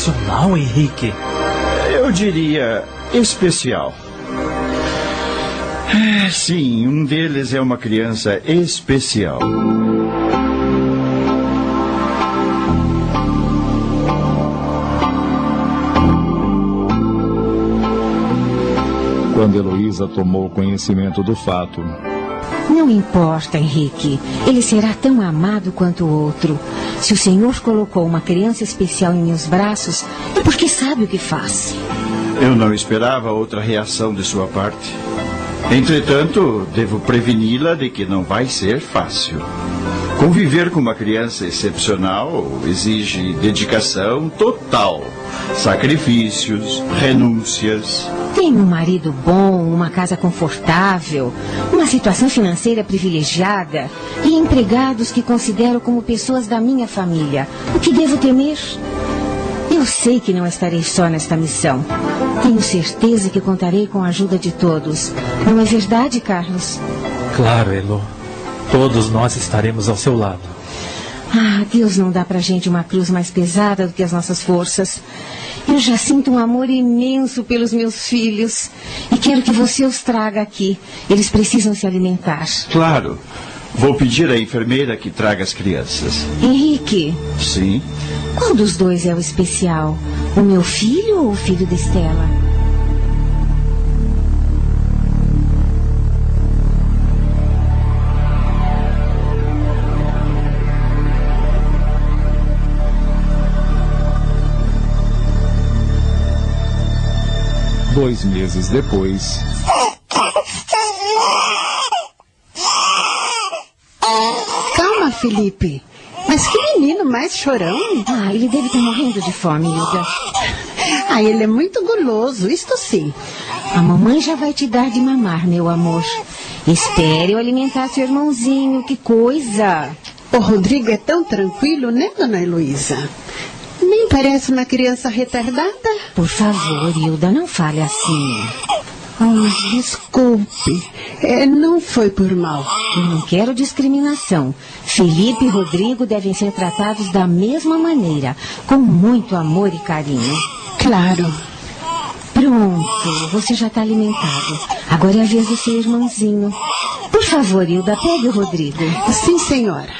Excepcional, Henrique. Eu diria especial. É, Sim, um deles é uma criança especial. Quando Heloísa tomou conhecimento do fato, Não importa, Henrique. Ele será tão amado quanto o outro. Se o Senhor colocou uma criança especial em meus braços, é porque sabe o que faz. Eu não esperava outra reação de sua parte. Entretanto, devo preveni-la de que não vai ser fácil. Conviver com uma criança excepcional exige dedicação total, sacrifícios, renúncias. Tenho um marido bom, uma casa confortável, uma situação financeira privilegiada e empregados que considero como pessoas da minha família. O que devo temer? Eu sei que não estarei só nesta missão. Tenho certeza que contarei com a ajuda de todos. Não é verdade, Carlos? Claro, Elo. Todos nós estaremos ao seu lado. Ah, Deus não dá pra gente uma cruz mais pesada do que as nossas forças. Eu já sinto um amor imenso pelos meus filhos. E quero que você os traga aqui. Eles precisam se alimentar. Claro. Vou pedir à enfermeira que traga as crianças. Henrique, Sim. qual dos dois é o especial? O meu filho ou o filho da Estela? Dois meses depois, Calma, Felipe. Mas que menino mais chorão. Ah, ele deve estar morrendo de fome, Hilda. Ah, ele é muito guloso, isto sim. A mamãe já vai te dar de mamar, meu amor. Espere eu alimentar seu irmãozinho, que coisa. O Rodrigo é tão tranquilo, né, dona Heloísa? Nem parece uma criança retardada. Por favor, Hilda, não fale assim. Ah, desculpe. É, não foi por mal. Eu não quero discriminação. Felipe e Rodrigo devem ser tratados da mesma maneira, com muito amor e carinho. Claro. Pronto, você já está alimentado. Agora é a vez do seu irmãozinho. Por favor, Hilda, pegue o Rodrigo. Sim, senhora.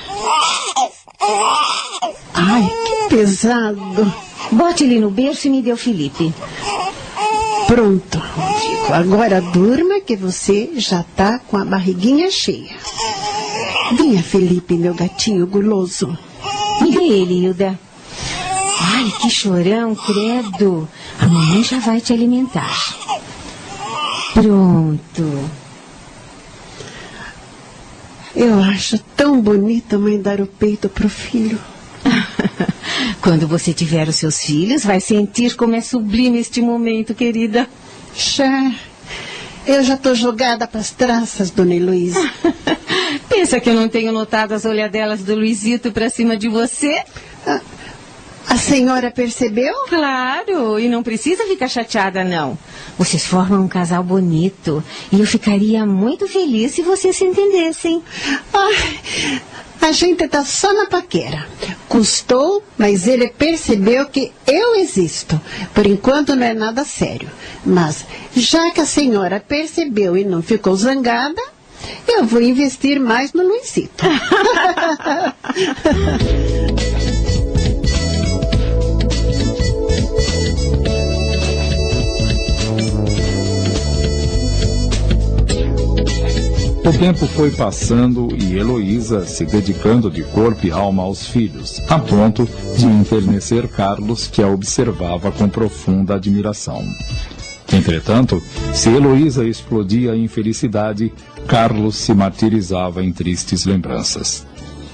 Ai, que pesado. Bote ele no berço e me dê o Felipe. Pronto, Rodrigo. Agora durma que você já tá com a barriguinha cheia. Venha, Felipe, meu gatinho guloso. Me dê ele, Hilda. Ai, que chorão, credo. A mamãe já vai te alimentar. Pronto. Eu acho tão bonito a mãe dar o peito pro filho. Quando você tiver os seus filhos, vai sentir como é sublime este momento, querida. Já. Eu já tô jogada pras traças, dona Heloísa. Pensa que eu não tenho notado as olhadelas do Luizito pra cima de você? A senhora percebeu? Claro, e não precisa ficar chateada, não. Vocês formam um casal bonito. E eu ficaria muito feliz se vocês se entendessem. Ai, a gente tá só na paquera. Custou, mas ele percebeu que eu existo. Por enquanto não é nada sério. Mas, já que a senhora percebeu e não ficou zangada, eu vou investir mais no Luizito. O tempo foi passando e Heloísa se dedicando de corpo e alma aos filhos, a ponto de enternecer Carlos, que a observava com profunda admiração. Entretanto, se Heloísa explodia em felicidade, Carlos se martirizava em tristes lembranças.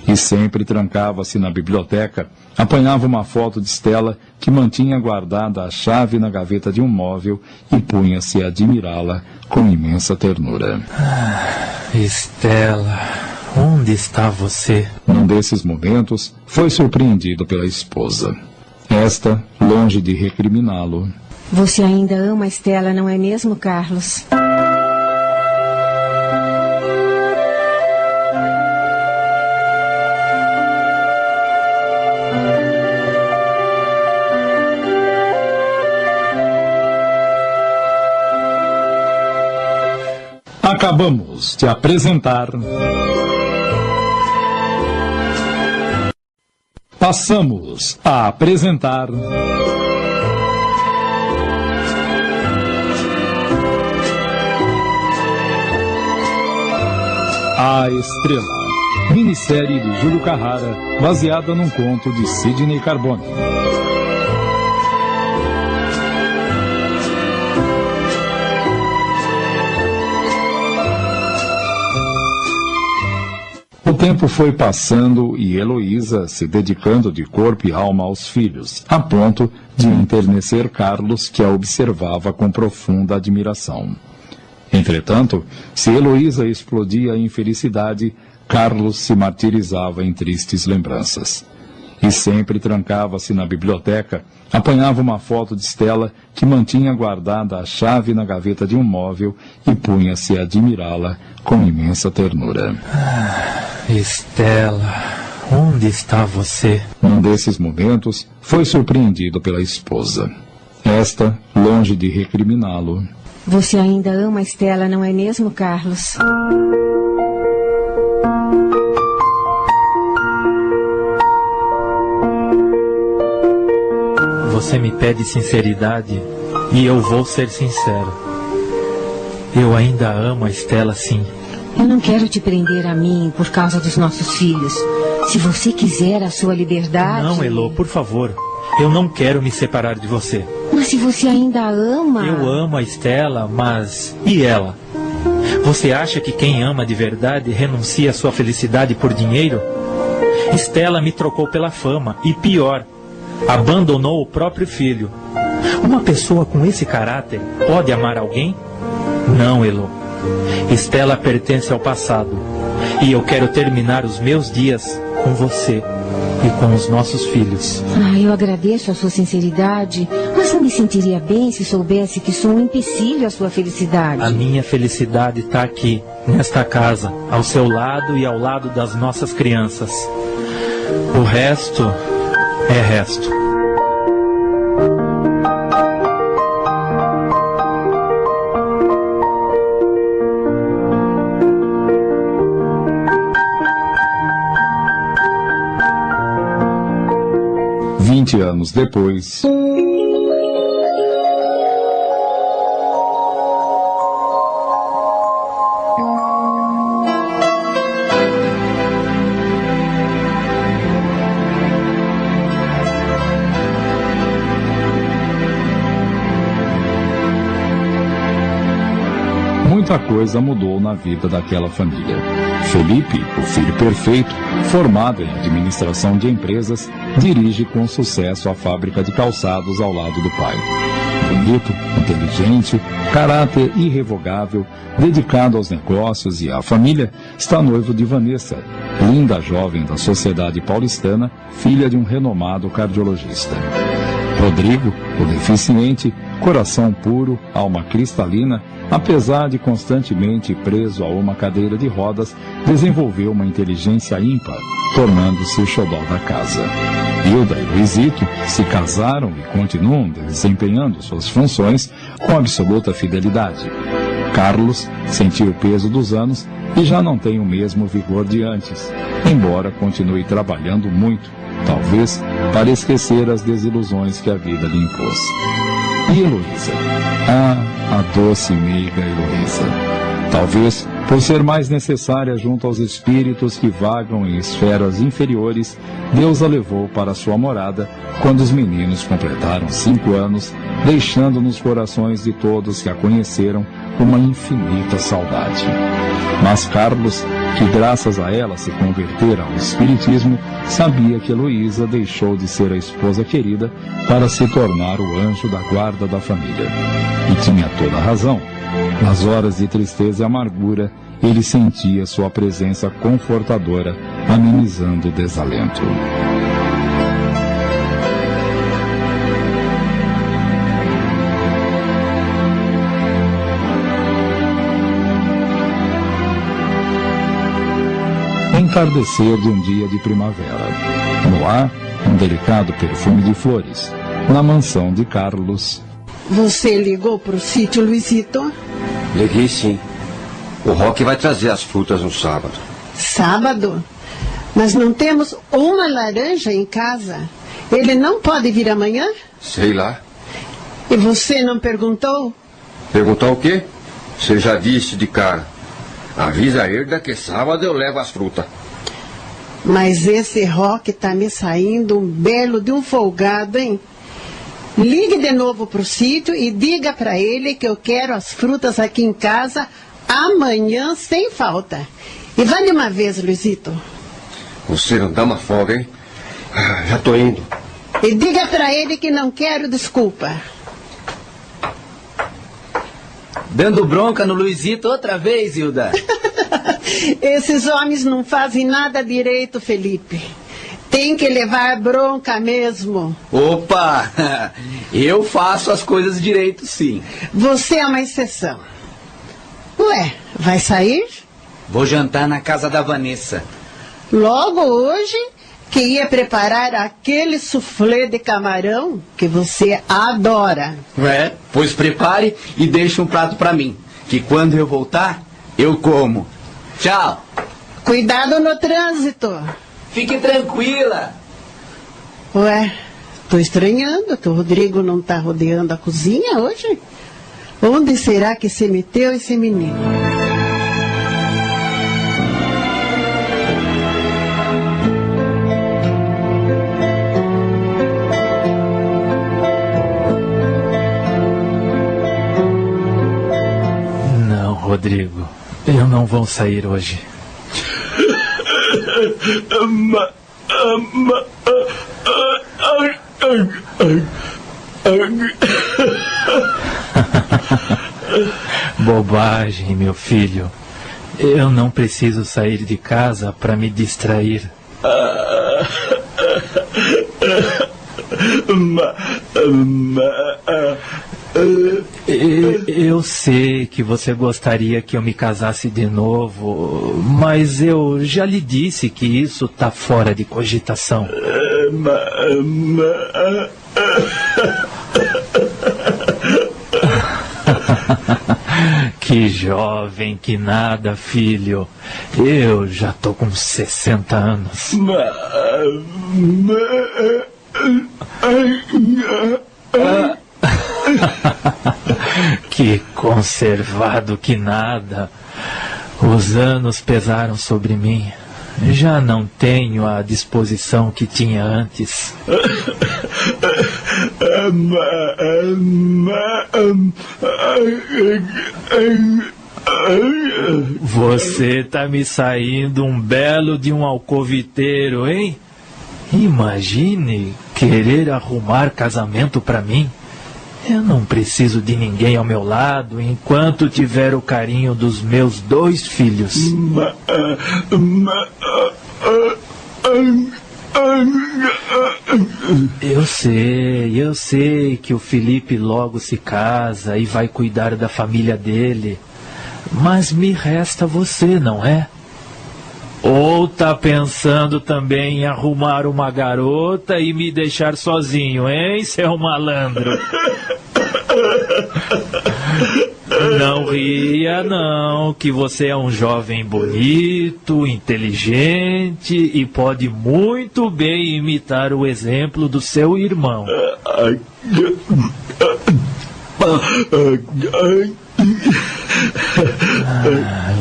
E sempre trancava-se na biblioteca, apanhava uma foto de Stella que mantinha guardada a chave na gaveta de um móvel e punha-se a admirá-la com imensa ternura. Estela, onde está você? Num desses momentos, foi surpreendido pela esposa. Esta, longe de recriminá-lo, Você ainda ama a Estela, não é mesmo, Carlos? Acabamos de apresentar. Passamos a apresentar. A Estrela, minissérie de Júlio Carrara, baseada num conto de Sidney Carbone. Tempo foi passando e Heloísa se dedicando de corpo e alma aos filhos, a ponto de enternecer Carlos, que a observava com profunda admiração. Entretanto, se Heloísa explodia em felicidade, Carlos se martirizava em tristes lembranças. E sempre trancava-se na biblioteca, apanhava uma foto de Stella que mantinha guardada a chave na gaveta de um móvel e punha-se a admirá-la com imensa ternura. Estela, onde está você? Num desses momentos, foi surpreendido pela esposa. Esta, longe de recriminá-lo, Você ainda ama a Estela, não é mesmo, Carlos? Você me pede sinceridade e eu vou ser sincero. Eu ainda amo a Estela, sim. Eu não quero te prender a mim por causa dos nossos filhos. Se você quiser a sua liberdade. Não, Elo, por favor. Eu não quero me separar de você. Mas se você ainda a ama. Eu amo a Estela, mas. E ela? Você acha que quem ama de verdade renuncia à sua felicidade por dinheiro? Estela me trocou pela fama e pior, abandonou o próprio filho. Uma pessoa com esse caráter pode amar alguém? Não, Elo. Estela pertence ao passado e eu quero terminar os meus dias com você e com os nossos filhos. Ah, eu agradeço a sua sinceridade, mas não me sentiria bem se soubesse que sou um empecilho à sua felicidade. A minha felicidade está aqui, nesta casa, ao seu lado e ao lado das nossas crianças. O resto é resto. Vinte anos depois. Muita coisa mudou na vida daquela família. Felipe, o filho perfeito, formado em administração de empresas, dirige com sucesso a fábrica de calçados ao lado do pai. bonito, inteligente, caráter irrevogável, dedicado aos negócios e à família, está noivo de Vanessa, linda jovem da sociedade paulistana, filha de um renomado cardiologista. Rodrigo, o deficiente, coração puro, alma cristalina, apesar de constantemente preso a uma cadeira de rodas, desenvolveu uma inteligência ímpar, tornando-se o xodó da casa. Hilda e Luizito se casaram e continuam desempenhando suas funções com absoluta fidelidade. Carlos sentiu o peso dos anos e já não tem o mesmo vigor de antes, embora continue trabalhando muito, talvez para esquecer as desilusões que a vida lhe impôs. E Heloísa? Ah, a doce e meiga Heloísa. Talvez por ser mais necessária junto aos espíritos que vagam em esferas inferiores, Deus a levou para sua morada quando os meninos completaram cinco anos, deixando nos corações de todos que a conheceram uma infinita saudade. Mas Carlos, que graças a ela se convertera ao Espiritismo, sabia que Heloísa deixou de ser a esposa querida para se tornar o anjo da guarda da família. E tinha toda a razão. Nas horas de tristeza e amargura, ele sentia sua presença confortadora, amenizando o desalento. Entardecer de um dia de primavera. No ar, um delicado perfume de flores. Na mansão de Carlos. Você ligou para o sítio, Luizito? Liguei sim. O Roque vai trazer as frutas no sábado. Sábado? Mas não temos uma laranja em casa. Ele não pode vir amanhã? Sei lá. E você não perguntou? Perguntar o quê? Você já disse de cara. Avisa a Herda que sábado eu levo as frutas. Mas esse Roque tá me saindo um belo de um folgado, hein? Ligue de novo pro sítio e diga para ele que eu quero as frutas aqui em casa amanhã sem falta. E vai de uma vez, Luizito. Você não dá uma folga, hein? Ah, já tô indo. E diga para ele que não quero desculpa. Dando bronca no Luizito outra vez, Hilda. Esses homens não fazem nada direito, Felipe. Tem que levar bronca mesmo. Opa! Eu faço as coisas direito, sim. Você é uma exceção. Ué, vai sair? Vou jantar na casa da Vanessa. Logo hoje, que ia preparar aquele soufflé de camarão que você adora. É, pois prepare e deixe um prato para mim, que quando eu voltar, eu como. Tchau. Cuidado no trânsito. Fique tranquila. Ué, tô estranhando que o Rodrigo não tá rodeando a cozinha hoje. Onde será que se meteu esse menino? Rodrigo. Eu não vou sair hoje. Bobagem, meu filho. Eu não preciso sair de casa para me distrair. Eu sei que você gostaria que eu me casasse de novo, mas eu já lhe disse que isso tá fora de cogitação. Que jovem, que nada, filho. Eu já tô com 60 anos. Que conservado que nada. Os anos pesaram sobre mim. Já não tenho a disposição que tinha antes. Você tá me saindo um belo de um alcoviteiro, hein? Imagine querer arrumar casamento pra mim. Eu não preciso de ninguém ao meu lado enquanto tiver o carinho dos meus dois filhos. Eu sei, eu sei que o Felipe logo se casa e vai cuidar da família dele. Mas me resta você, não é? Ou tá pensando também em arrumar uma garota e me deixar sozinho, hein, seu malandro? Não ria, não, que você é um jovem bonito, inteligente e pode muito bem imitar o exemplo do seu irmão. Ah,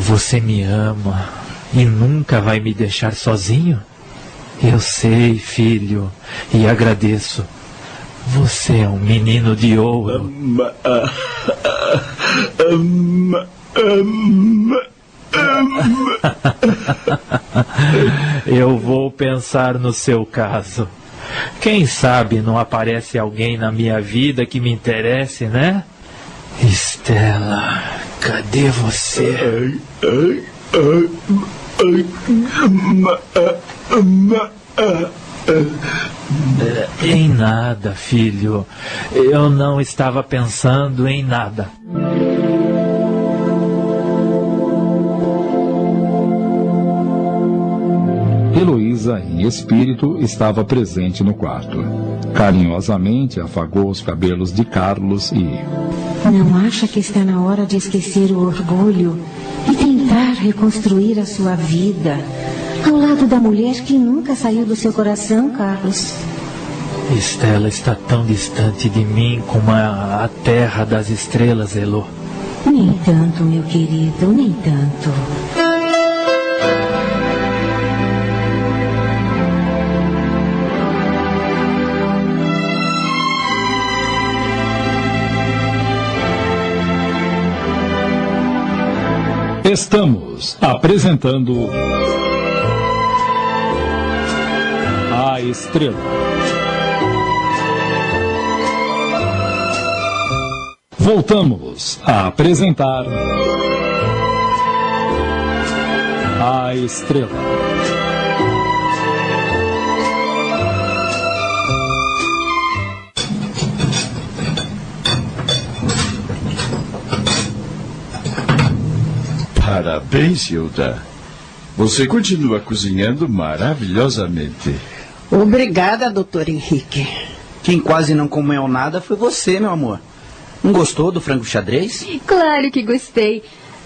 você me ama e nunca vai me deixar sozinho? Eu sei, filho, e agradeço. Você é um menino de ouro. Eu vou pensar no seu caso. Quem sabe não aparece alguém na minha vida que me interesse, né? Estela, cadê você? Em nada, filho. Eu não estava pensando em nada. Heloísa, em espírito, estava presente no quarto. Carinhosamente afagou os cabelos de Carlos e. Não acha que está na hora de esquecer o orgulho tentar reconstruir a sua vida ao lado da mulher que nunca saiu do seu coração, Carlos? Estela está tão distante de mim como a, a terra das estrelas, Elo. Nem tanto, meu querido, nem tanto. Estamos apresentando A Estrela. Voltamos a apresentar A Estrela. Parabéns, Hilda. Você continua cozinhando maravilhosamente. Obrigada, doutor Henrique. Quem quase não comeu nada foi você, meu amor. Não gostou do frango xadrez? Claro que gostei.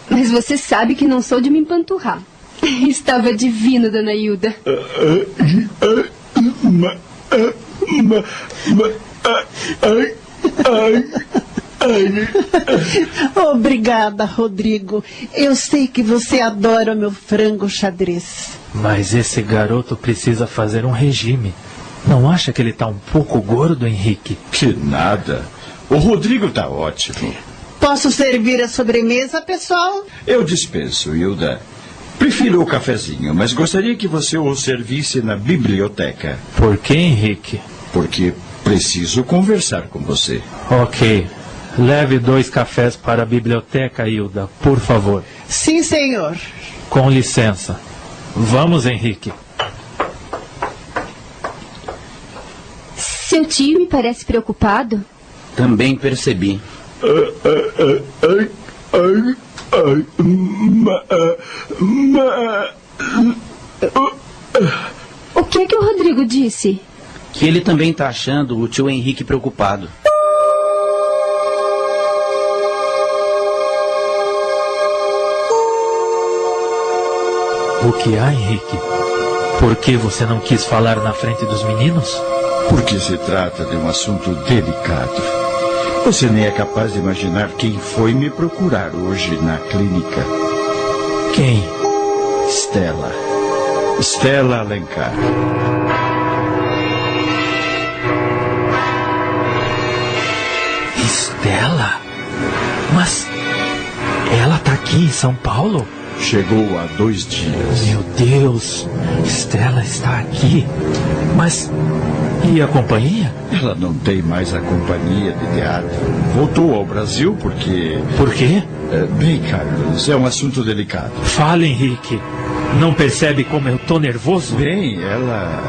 Mas você sabe que não sou de me empanturrar. Estava divino, dona Hilda. Obrigada, Rodrigo. Eu sei que você adora o meu frango xadrez. Mas esse garoto precisa fazer um regime. Não acha que ele está um pouco gordo, Henrique? Que nada. O Rodrigo está ótimo. Posso servir a sobremesa, pessoal? Eu dispenso, Hilda. Prefiro o cafezinho, mas gostaria que você o servisse na biblioteca. Por que, Henrique? Porque preciso conversar com você. Ok. Leve dois cafés para a biblioteca, Hilda, por favor. Sim, senhor. Com licença. Vamos, Henrique. Seu tio me parece preocupado. Também percebi. O que é que o Rodrigo disse? Que ele também está achando o tio Henrique preocupado. O que há, Henrique? Por que você não quis falar na frente dos meninos? Porque se trata de um assunto delicado. Você nem é capaz de imaginar quem foi me procurar hoje na clínica. Quem? Stella. Stella Alencar. Estela? Mas ela está aqui em São Paulo? Chegou há dois dias. Meu Deus, Estela está aqui. Mas e a companhia? Ela não tem mais a companhia de teatro. Voltou ao Brasil porque. Por quê? É, bem, Carlos, é um assunto delicado. Fala, Henrique. Não percebe como eu tô nervoso? Bem, ela.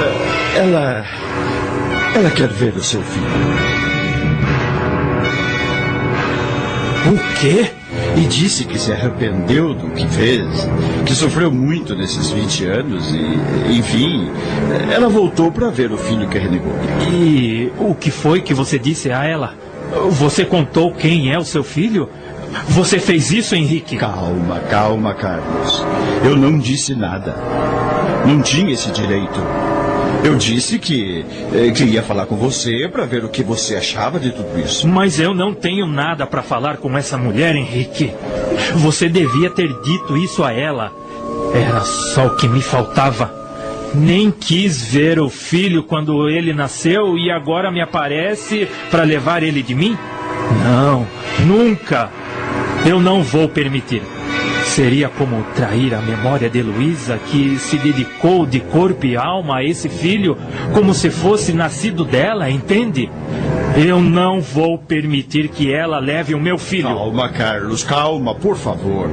é, Ela. Ela quer ver o seu filho. O quê? E disse que se arrependeu do que fez, que sofreu muito nesses 20 anos e, enfim, ela voltou para ver o filho que renegou. E o que foi que você disse a ela? Você contou quem é o seu filho? Você fez isso, Henrique? Calma, calma, Carlos. Eu não disse nada. Não tinha esse direito. Eu disse que, eh, que ia falar com você para ver o que você achava de tudo isso. Mas eu não tenho nada para falar com essa mulher, Henrique. Você devia ter dito isso a ela. Era só o que me faltava. Nem quis ver o filho quando ele nasceu e agora me aparece para levar ele de mim? Não, nunca. Eu não vou permitir. Seria como trair a memória de Luísa, que se dedicou de corpo e alma a esse filho, como se fosse nascido dela, entende? Eu não vou permitir que ela leve o meu filho. Calma, Carlos, calma, por favor.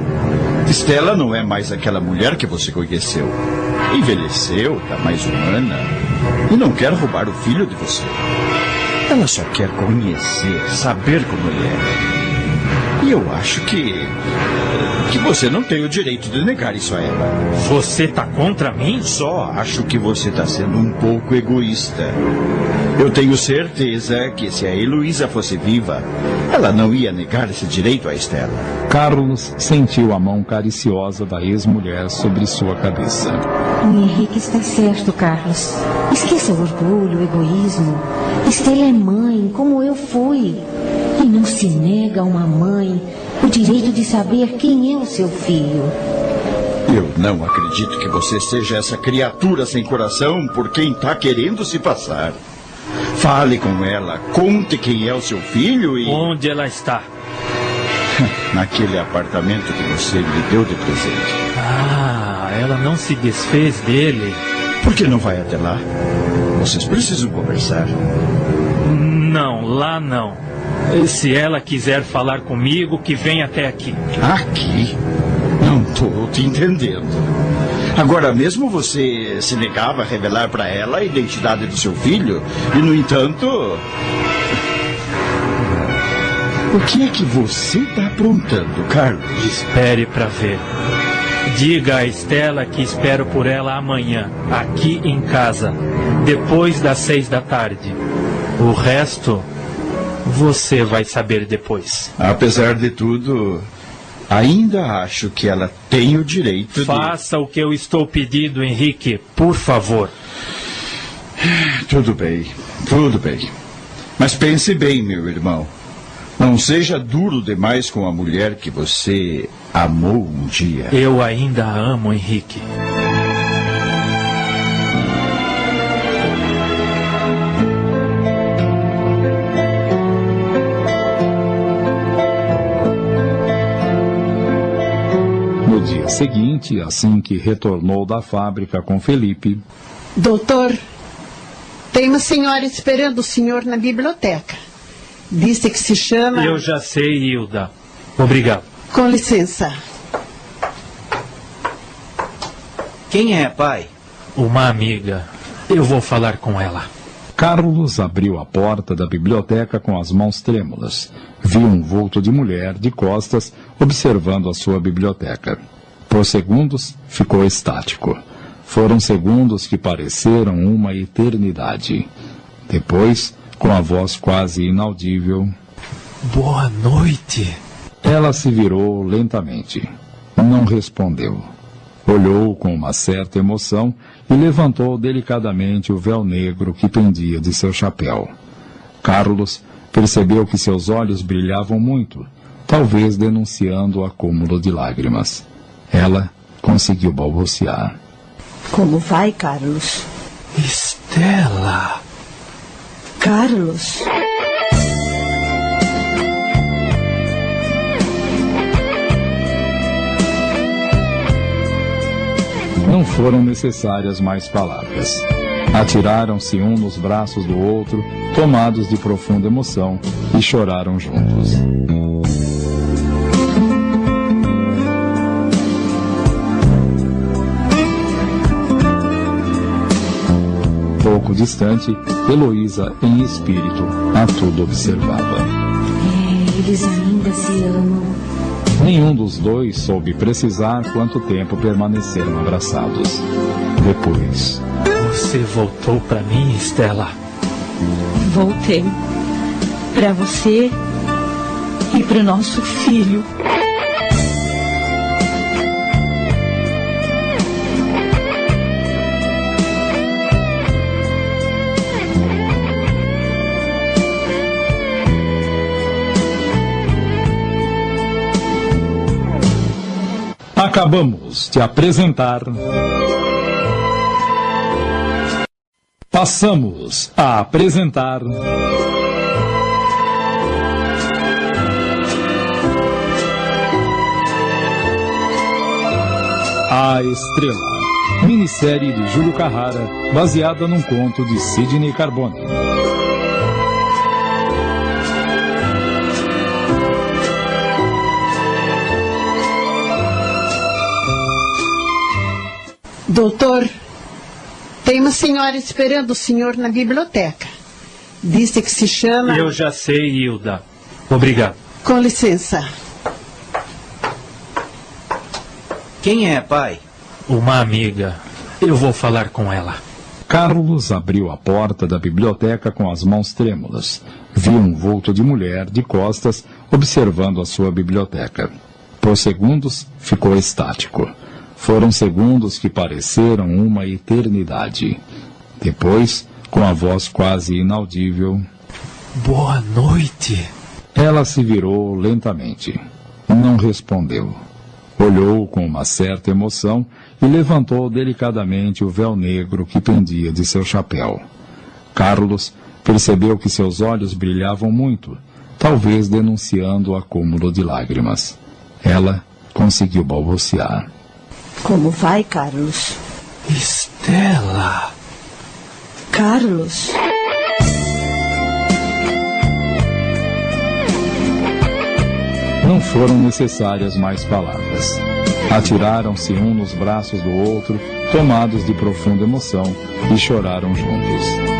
Estela não é mais aquela mulher que você conheceu. Envelheceu, está mais humana. E não quer roubar o filho de você. Ela só quer conhecer, saber como ele é. E eu acho que. Que você não tem o direito de negar isso a ela. Você tá contra mim? Só acho que você está sendo um pouco egoísta. Eu tenho certeza que se a Heloísa fosse viva, ela não ia negar esse direito a Estela. Carlos sentiu a mão cariciosa da ex-mulher sobre sua cabeça. O Henrique está certo, Carlos. Esqueça o orgulho, o egoísmo. Estela é mãe, como eu fui. E não se nega a uma mãe o direito de saber quem é o seu filho. Eu não acredito que você seja essa criatura sem coração por quem está querendo se passar. Fale com ela, conte quem é o seu filho e. Onde ela está? Naquele apartamento que você lhe deu de presente. Ah, ela não se desfez dele. Por que não vai até lá? Vocês precisam conversar. Não, lá não. Se ela quiser falar comigo, que venha até aqui. Aqui? Não estou te entendendo. Agora mesmo você se negava a revelar para ela a identidade do seu filho e, no entanto. O que é que você está aprontando, Carlos? Espere para ver. Diga a Estela que espero por ela amanhã, aqui em casa, depois das seis da tarde. O resto você vai saber depois. Apesar de tudo, ainda acho que ela tem o direito de. Faça o que eu estou pedindo, Henrique, por favor. Tudo bem, tudo bem. Mas pense bem, meu irmão. Não seja duro demais com a mulher que você amou um dia. Eu ainda a amo, Henrique. Seguinte, assim que retornou da fábrica com Felipe, Doutor, tem uma senhora esperando o senhor na biblioteca. Disse que se chama. Eu já sei, Hilda. Obrigado. Com licença. Quem é, pai? Uma amiga. Eu vou falar com ela. Carlos abriu a porta da biblioteca com as mãos trêmulas. Viu um vulto de mulher de costas observando a sua biblioteca. Por segundos, ficou estático. Foram segundos que pareceram uma eternidade. Depois, com a voz quase inaudível, Boa noite. ela se virou lentamente. Não respondeu. Olhou com uma certa emoção e levantou delicadamente o véu negro que pendia de seu chapéu. Carlos percebeu que seus olhos brilhavam muito, talvez denunciando o acúmulo de lágrimas. Ela conseguiu balbuciar. Como vai, Carlos? Estela. Carlos? Não foram necessárias mais palavras. Atiraram-se um nos braços do outro, tomados de profunda emoção, e choraram juntos. Pouco distante, Heloísa, em espírito, a tudo observava. É, eles ainda se amam. Nenhum dos dois soube precisar quanto tempo permaneceram abraçados. Depois, Você voltou para mim, Estela. Voltei. Para você e para o nosso filho. Acabamos de apresentar. Passamos a apresentar. A Estrela, minissérie de Júlio Carrara, baseada num conto de Sidney Carbone. Doutor, tem uma senhora esperando o senhor na biblioteca. Disse que se chama. Eu já sei, Hilda. Obrigado. Com licença. Quem é, pai? Uma amiga. Eu vou falar com ela. Carlos abriu a porta da biblioteca com as mãos trêmulas. Viu um vulto de mulher, de costas, observando a sua biblioteca. Por segundos, ficou estático. Foram segundos que pareceram uma eternidade. Depois, com a voz quase inaudível, Boa noite. ela se virou lentamente. Não respondeu. Olhou com uma certa emoção e levantou delicadamente o véu negro que pendia de seu chapéu. Carlos percebeu que seus olhos brilhavam muito, talvez denunciando o acúmulo de lágrimas. Ela conseguiu balbuciar. Como vai, Carlos? Estela. Carlos? Não foram necessárias mais palavras. Atiraram-se um nos braços do outro, tomados de profunda emoção, e choraram juntos.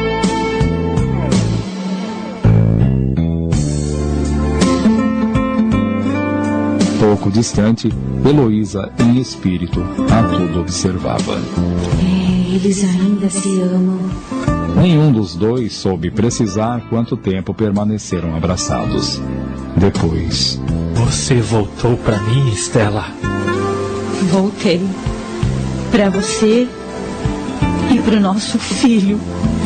Pouco distante, Heloísa, em espírito, a tudo observava. É, eles ainda se amam. Nenhum dos dois soube precisar quanto tempo permaneceram abraçados. Depois, Você voltou para mim, Estela. Voltei. Para você e para o nosso filho.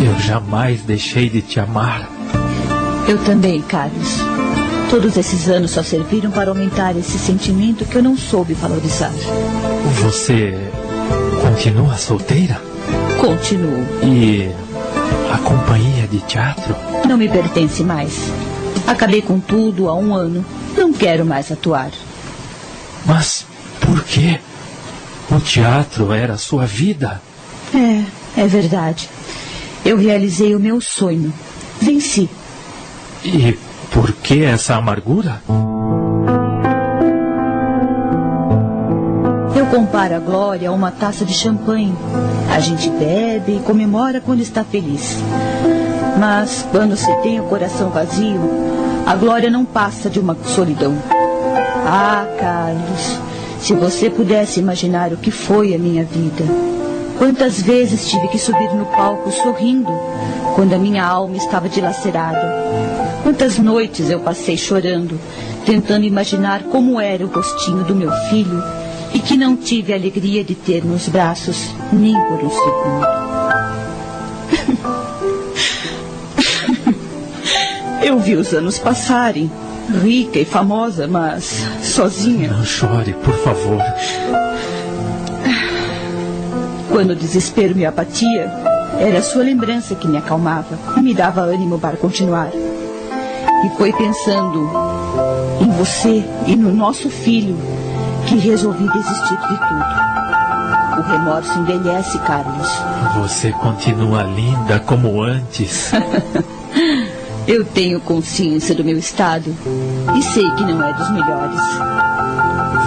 Eu jamais deixei de te amar. Eu também, Carlos. Todos esses anos só serviram para aumentar esse sentimento que eu não soube valorizar. Você continua solteira? Continuo. E a companhia de teatro? Não me pertence mais. Acabei com tudo há um ano. Não quero mais atuar. Mas por quê? O teatro era a sua vida. É, é verdade. Eu realizei o meu sonho. Venci. E por que essa amargura? Eu comparo a glória a uma taça de champanhe. A gente bebe e comemora quando está feliz. Mas quando se tem o coração vazio, a glória não passa de uma solidão. Ah, Carlos, se você pudesse imaginar o que foi a minha vida. Quantas vezes tive que subir no palco sorrindo, quando a minha alma estava dilacerada. Quantas noites eu passei chorando, tentando imaginar como era o rostinho do meu filho e que não tive a alegria de ter nos braços nem por um segundo. Eu vi os anos passarem, rica e famosa, mas sozinha. Não chore, por favor. Quando o desespero me abatia, era a sua lembrança que me acalmava e me dava ânimo para continuar. E foi pensando em você e no nosso filho que resolvi desistir de tudo. O remorso envelhece, Carlos. Você continua linda como antes. Eu tenho consciência do meu estado e sei que não é dos melhores.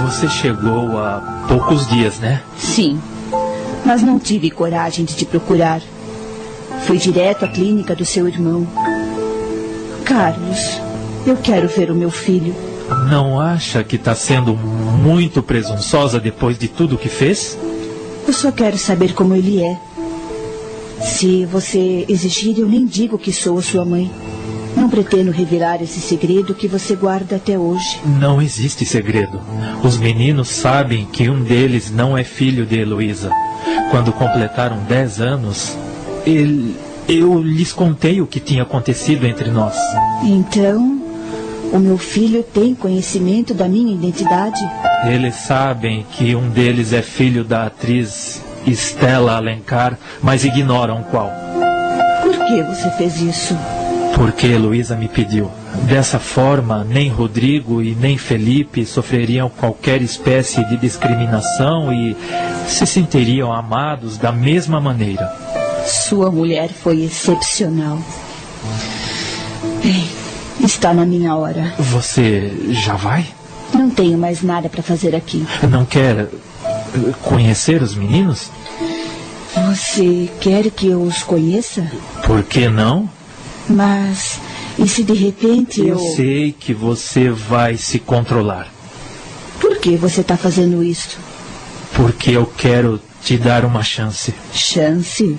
Você chegou há poucos dias, né? Sim, mas não tive coragem de te procurar. Fui direto à clínica do seu irmão. Carlos, eu quero ver o meu filho. Não acha que está sendo muito presunçosa depois de tudo que fez? Eu só quero saber como ele é. Se você exigir, eu nem digo que sou a sua mãe. Não pretendo revelar esse segredo que você guarda até hoje. Não existe segredo. Os meninos sabem que um deles não é filho de Heloísa. Quando completaram 10 anos, ele, eu lhes contei o que tinha acontecido entre nós. Então, o meu filho tem conhecimento da minha identidade? Eles sabem que um deles é filho da atriz Estela Alencar, mas ignoram qual. Por que você fez isso? Porque Heloísa me pediu. Dessa forma, nem Rodrigo e nem Felipe sofreriam qualquer espécie de discriminação e se sentiriam amados da mesma maneira. Sua mulher foi excepcional. Bem, está na minha hora. Você já vai? Não tenho mais nada para fazer aqui. Não quer conhecer os meninos? Você quer que eu os conheça? Por que não? Mas e se de repente eu. Eu sei que você vai se controlar. Por que você está fazendo isso? Porque eu quero te dar uma chance. Chance?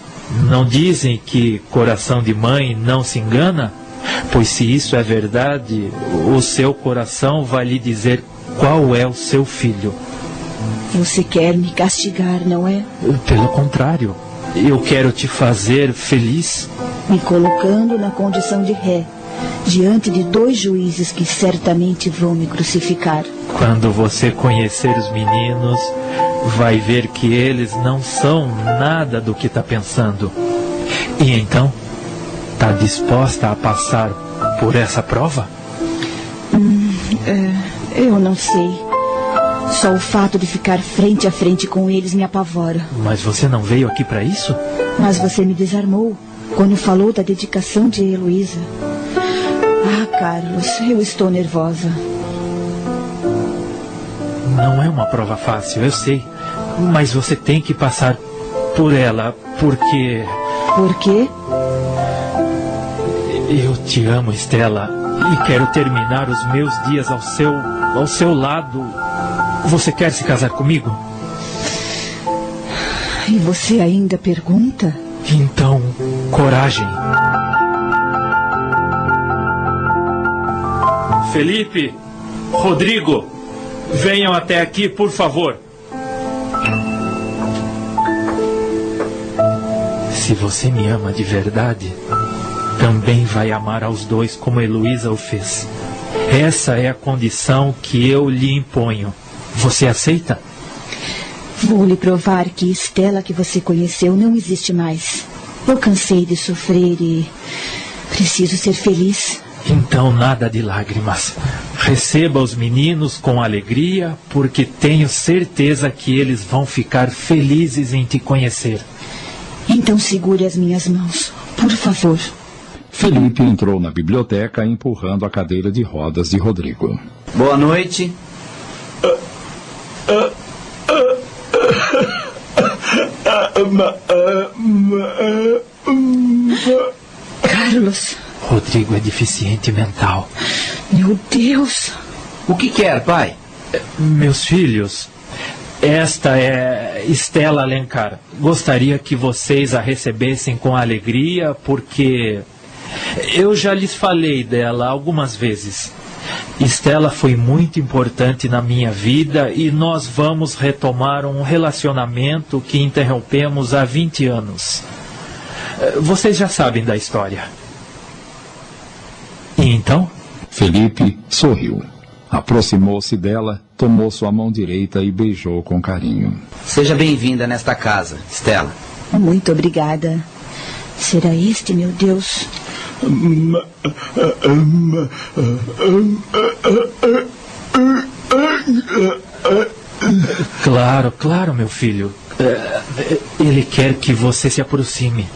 Não dizem que coração de mãe não se engana? Pois se isso é verdade, o seu coração vai lhe dizer qual é o seu filho. Você quer me castigar, não é? Pelo contrário, eu quero te fazer feliz. Me colocando na condição de ré, diante de dois juízes que certamente vão me crucificar. Quando você conhecer os meninos, vai ver que eles não são nada do que está pensando. E então, está disposta a passar por essa prova? Hum, é, eu não sei. Só o fato de ficar frente a frente com eles me apavora. Mas você não veio aqui para isso? Mas você me desarmou quando falou da dedicação de Heloísa. Ah, Carlos, eu estou nervosa. Não é uma prova fácil, eu sei. Mas você tem que passar por ela, porque. Por quê? Eu te amo, Estela, e quero terminar os meus dias ao seu, ao seu lado. Você quer se casar comigo? E você ainda pergunta? Então, coragem. Felipe, Rodrigo, venham até aqui, por favor. Se você me ama de verdade, também vai amar aos dois como Heloísa o fez. Essa é a condição que eu lhe imponho. Você aceita? Vou lhe provar que Estela que você conheceu não existe mais. Eu cansei de sofrer e preciso ser feliz. Então nada de lágrimas. Receba os meninos com alegria, porque tenho certeza que eles vão ficar felizes em te conhecer. Então segure as minhas mãos, por favor. Felipe entrou na biblioteca empurrando a cadeira de rodas de Rodrigo. Boa noite. Carlos. Rodrigo é deficiente mental. Meu Deus. O que quer, pai? Meus filhos, esta é Estela Alencar. Gostaria que vocês a recebessem com alegria, porque eu já lhes falei dela algumas vezes. Estela foi muito importante na minha vida e nós vamos retomar um relacionamento que interrompemos há 20 anos. Vocês já sabem da história. E então? Felipe sorriu. Aproximou-se dela, tomou sua mão direita e beijou com carinho. Seja bem-vinda nesta casa, Estela. Muito obrigada. Será este, meu Deus? Claro, claro, meu filho. É, ele quer que você se aproxime.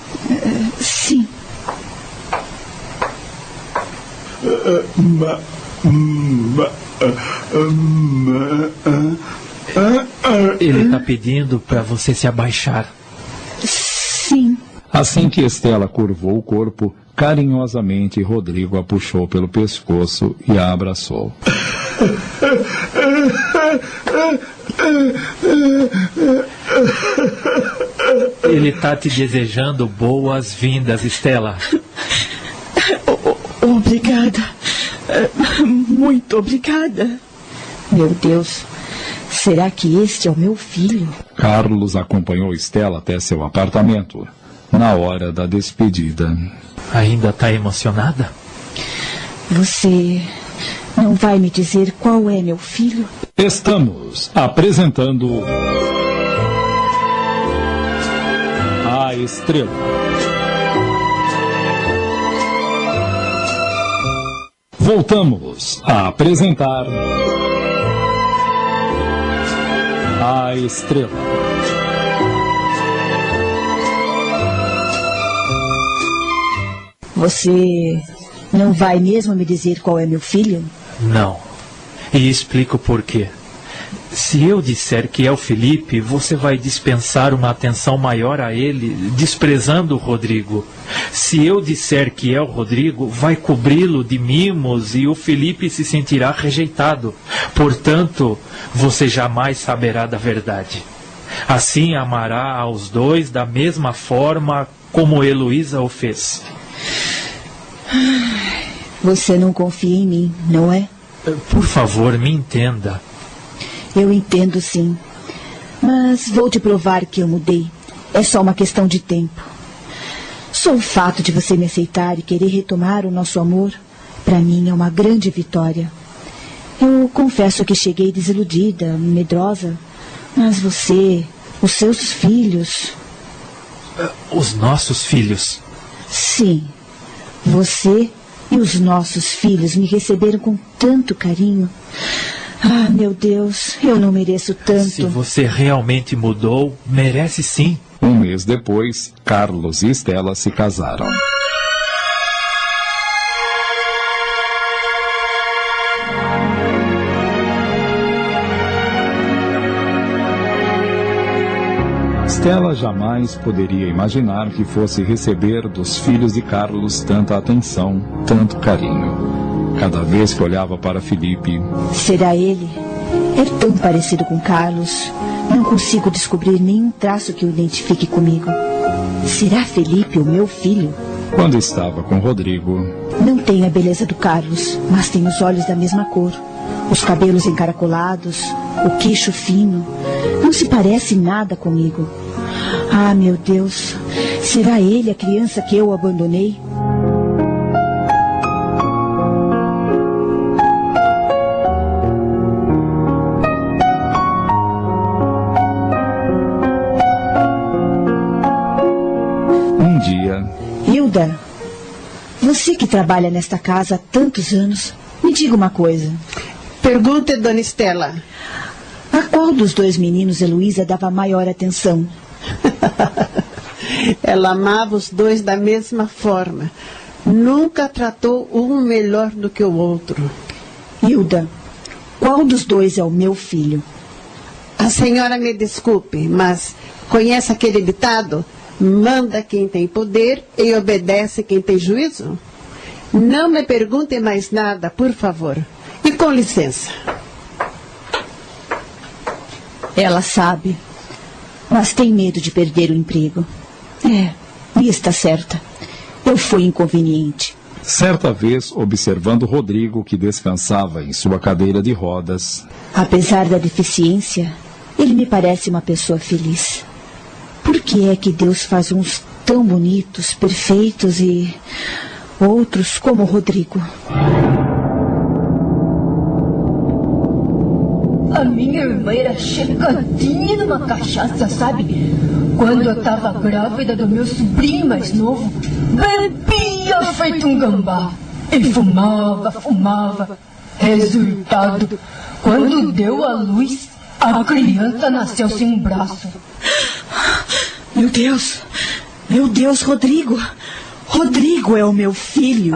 Sim. Ele está pedindo para você se abaixar. Sim. Assim que Estela curvou o corpo, carinhosamente Rodrigo a puxou pelo pescoço e a abraçou. Ele está te desejando boas-vindas, Estela. Obrigada. Muito obrigada. Meu Deus, será que este é o meu filho? Carlos acompanhou Estela até seu apartamento. Na hora da despedida. Ainda está emocionada? Você não vai me dizer qual é meu filho? Estamos apresentando. A Estrela. Voltamos a apresentar. A Estrela. Você não vai mesmo me dizer qual é meu filho? Não. E explico por quê. Se eu disser que é o Felipe, você vai dispensar uma atenção maior a ele, desprezando o Rodrigo. Se eu disser que é o Rodrigo, vai cobri-lo de mimos e o Felipe se sentirá rejeitado. Portanto, você jamais saberá da verdade. Assim amará aos dois da mesma forma como Heloísa o fez. Você não confia em mim, não é? Por favor, me entenda. Eu entendo sim. Mas vou te provar que eu mudei. É só uma questão de tempo. Só o fato de você me aceitar e querer retomar o nosso amor, para mim é uma grande vitória. Eu confesso que cheguei desiludida, medrosa, mas você, os seus filhos. Os nossos filhos. Sim, você e os nossos filhos me receberam com tanto carinho. Ah, meu Deus, eu não mereço tanto. Se você realmente mudou, merece sim. Um mês depois, Carlos e Estela se casaram. Estela jamais poderia imaginar que fosse receber dos filhos de Carlos tanta atenção, tanto carinho. Cada vez que olhava para Felipe. Será ele? É tão parecido com Carlos. Não consigo descobrir nenhum traço que o identifique comigo. Será Felipe o meu filho? Quando estava com Rodrigo. Não tem a beleza do Carlos, mas tem os olhos da mesma cor. Os cabelos encaracolados, o queixo fino. Não se parece nada comigo. Ah, meu Deus, será ele a criança que eu abandonei? Trabalha nesta casa há tantos anos, me diga uma coisa. Pergunte, dona Estela. A qual dos dois meninos Heloísa dava maior atenção? Ela amava os dois da mesma forma. Nunca tratou um melhor do que o outro. Hilda, qual dos dois é o meu filho? A senhora me desculpe, mas conhece aquele ditado? Manda quem tem poder e obedece quem tem juízo? Não me pergunte mais nada, por favor. E com licença. Ela sabe, mas tem medo de perder o emprego. É, e está certa. Eu fui inconveniente. Certa vez, observando Rodrigo, que descansava em sua cadeira de rodas. Apesar da deficiência, ele me parece uma pessoa feliz. Por que é que Deus faz uns tão bonitos, perfeitos e outros como Rodrigo? A minha irmã era checadinha numa cachaça, sabe? Quando eu tava grávida do meu sobrinho mais novo, bebia feito um gambá. E fumava, fumava. Resultado, quando deu a luz, A criança nasceu sem um braço. Meu Deus! Meu Deus, Rodrigo! Rodrigo é o meu filho!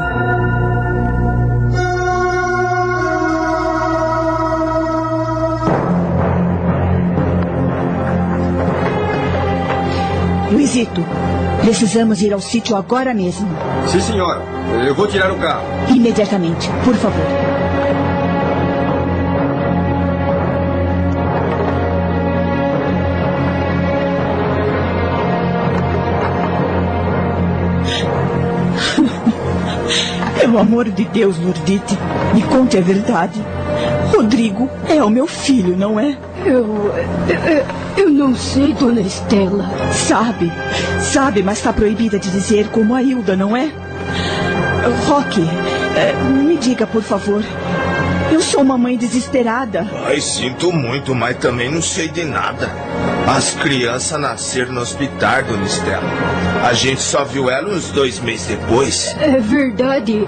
Luizito, precisamos ir ao sítio agora mesmo. Sim, senhora. Eu vou tirar o carro. Imediatamente, por favor. Pelo amor de Deus, Lourdite, me conte a verdade. Rodrigo é o meu filho, não é? Eu, eu. Eu não sei, dona Estela. Sabe, sabe, mas está proibida de dizer como a Hilda, não é? Roque, me diga, por favor. Eu sou uma mãe desesperada. Ai, sinto muito, mas também não sei de nada. As crianças nasceram no hospital, dona Estela. A gente só viu ela uns dois meses depois. É verdade.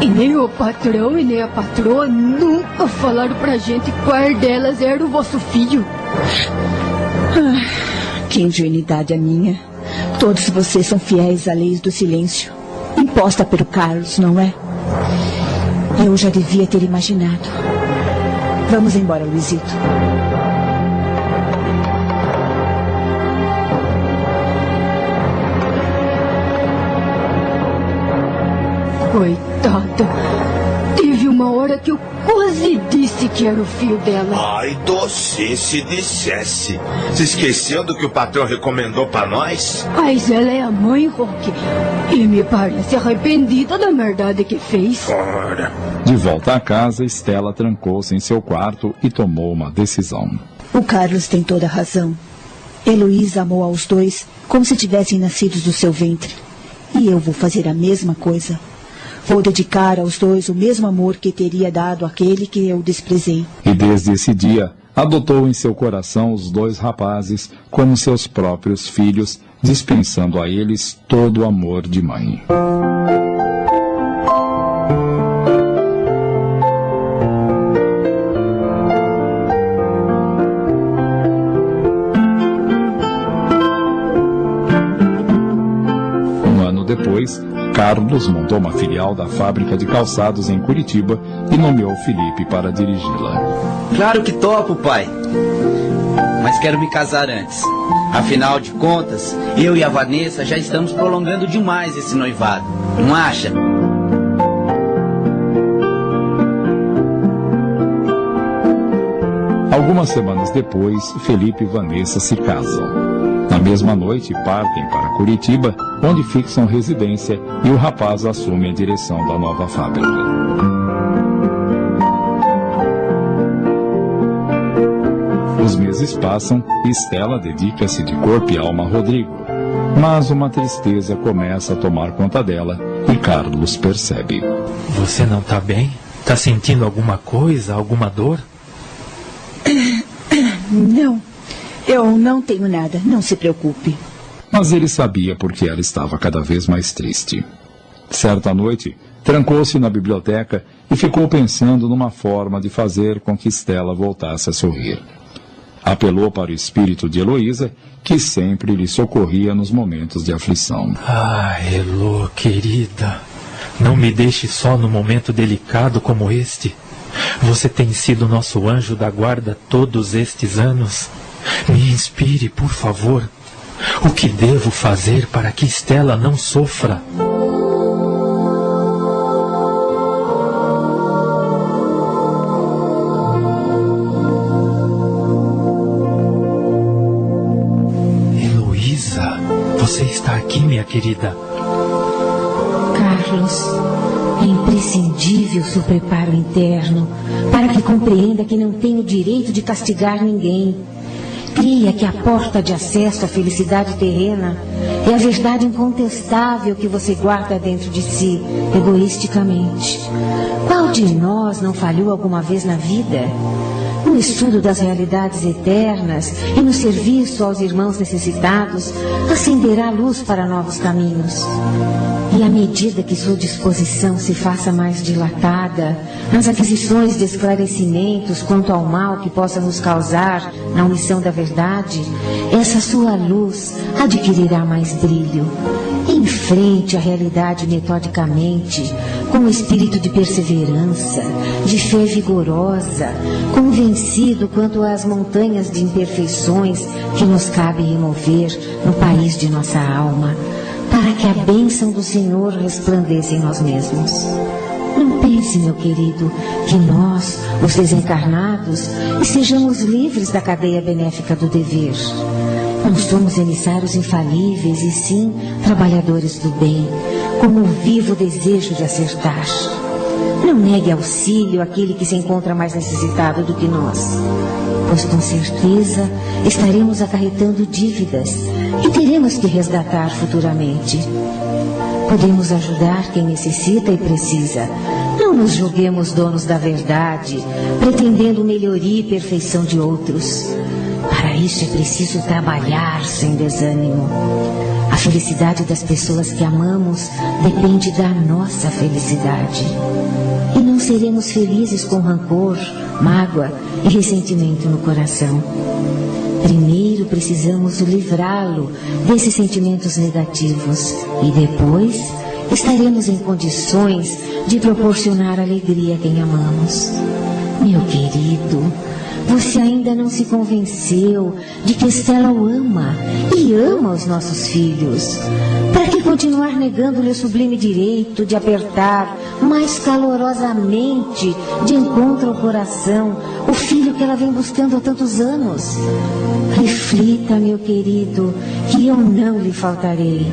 E nem o patrão e nem a patroa nunca falaram pra gente qual delas era o vosso filho. Ah, que ingenuidade a minha. Todos vocês são fiéis à lei do silêncio. Imposta pelo Carlos, não é? Eu já devia ter imaginado. Vamos embora, Luizito. Coitada. Que eu quase disse que era o filho dela. Ai, doce, se dissesse. Se esqueceu do que o patrão recomendou para nós? Mas ela é a mãe, Roque. E me parece arrependida da merdade que fez. Ora. De volta à casa, Estela trancou-se em seu quarto e tomou uma decisão. O Carlos tem toda a razão. Heloísa amou aos dois como se tivessem nascidos do seu ventre. E eu vou fazer a mesma coisa. Vou dedicar aos dois o mesmo amor que teria dado àquele que eu desprezei. E desde esse dia, adotou em seu coração os dois rapazes como seus próprios filhos, dispensando a eles todo o amor de mãe. Carlos montou uma filial da fábrica de calçados em Curitiba e nomeou Felipe para dirigi-la. Claro que topo, pai. Mas quero me casar antes. Afinal de contas, eu e a Vanessa já estamos prolongando demais esse noivado. Não acha? Algumas semanas depois, Felipe e Vanessa se casam. Na mesma noite, partem para Curitiba, onde fixam residência e o rapaz assume a direção da nova fábrica. Os meses passam e Estela dedica-se de corpo e alma a Rodrigo. Mas uma tristeza começa a tomar conta dela e Carlos percebe. Você não está bem? Está sentindo alguma coisa, alguma dor? Não, eu não tenho nada, não se preocupe. Mas ele sabia porque ela estava cada vez mais triste. Certa noite, trancou-se na biblioteca e ficou pensando numa forma de fazer com que Estela voltasse a sorrir. Apelou para o espírito de Heloísa, que sempre lhe socorria nos momentos de aflição. Ah, Elo, querida, não me deixe só num momento delicado como este. Você tem sido nosso anjo da guarda todos estes anos. Me inspire, por favor. O que devo fazer para que Estela não sofra? Heloísa, você está aqui, minha querida? Carlos, é imprescindível seu preparo interno para que compreenda que não tem o direito de castigar ninguém. Que a porta de acesso à felicidade terrena é a verdade incontestável que você guarda dentro de si, egoisticamente. Qual de nós não falhou alguma vez na vida? No estudo das realidades eternas e no serviço aos irmãos necessitados, acenderá luz para novos caminhos. E à medida que sua disposição se faça mais dilatada, nas aquisições de esclarecimentos quanto ao mal que possa nos causar na omissão da verdade, essa sua luz adquirirá mais brilho. Enfrente a realidade metodicamente, com o espírito de perseverança, de fé vigorosa, convencido quanto às montanhas de imperfeições que nos cabe remover no país de nossa alma, para que a bênção do Senhor resplandeça em nós mesmos. Não pense, meu querido, que nós, os desencarnados, estejamos livres da cadeia benéfica do dever. Não somos emissários infalíveis e sim trabalhadores do bem, com o vivo desejo de acertar. Não negue auxílio àquele que se encontra mais necessitado do que nós, pois com certeza estaremos acarretando dívidas que teremos que resgatar futuramente. Podemos ajudar quem necessita e precisa. Não nos julguemos donos da verdade, pretendendo melhoria e perfeição de outros. Para isso é preciso trabalhar sem desânimo. A felicidade das pessoas que amamos depende da nossa felicidade. E não seremos felizes com rancor, mágoa e ressentimento no coração. Primeiro precisamos livrá-lo desses sentimentos negativos e depois estaremos em condições de proporcionar alegria a quem amamos. Meu querido, você ainda não se convenceu de que Estela o ama e ama os nossos filhos. Para que continuar negando-lhe o sublime direito de apertar mais calorosamente de encontro ao coração o filho que ela vem buscando há tantos anos? Reflita, meu querido, que eu não lhe faltarei.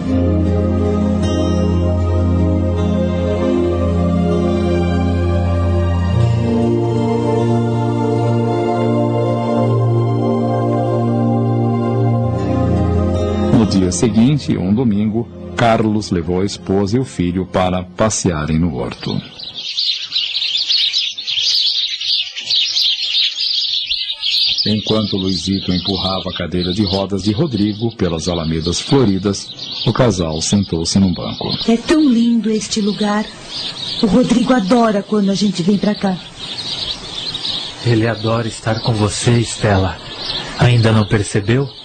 Dia seguinte, um domingo, Carlos levou a esposa e o filho para passearem no horto. Enquanto Luizito empurrava a cadeira de rodas de Rodrigo pelas alamedas floridas, o casal sentou-se num banco. É tão lindo este lugar. O Rodrigo adora quando a gente vem pra cá. Ele adora estar com você, Estela. Ainda não percebeu?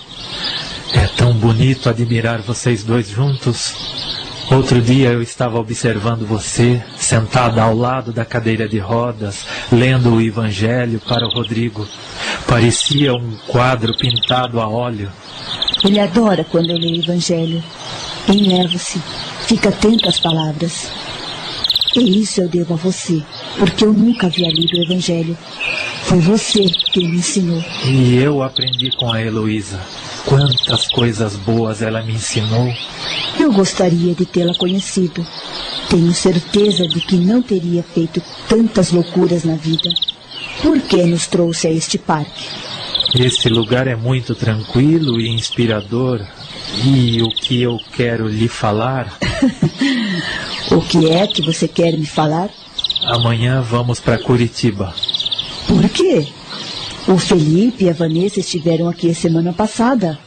É tão bonito admirar vocês dois juntos. Outro dia eu estava observando você, sentada ao lado da cadeira de rodas, lendo o Evangelho para o Rodrigo. Parecia um quadro pintado a óleo. Ele adora quando eu leio o Evangelho. Enerva-se, fica atento às palavras. E isso eu devo a você, porque eu nunca havia lido o Evangelho. Foi você quem me ensinou. E eu aprendi com a Heloísa. Quantas coisas boas ela me ensinou. Eu gostaria de tê-la conhecido. Tenho certeza de que não teria feito tantas loucuras na vida. Por que nos trouxe a este parque? Esse lugar é muito tranquilo e inspirador. E o que eu quero lhe falar? O que é que você quer me falar? Amanhã vamos para Curitiba. Por quê? O Felipe e a Vanessa estiveram aqui a semana passada.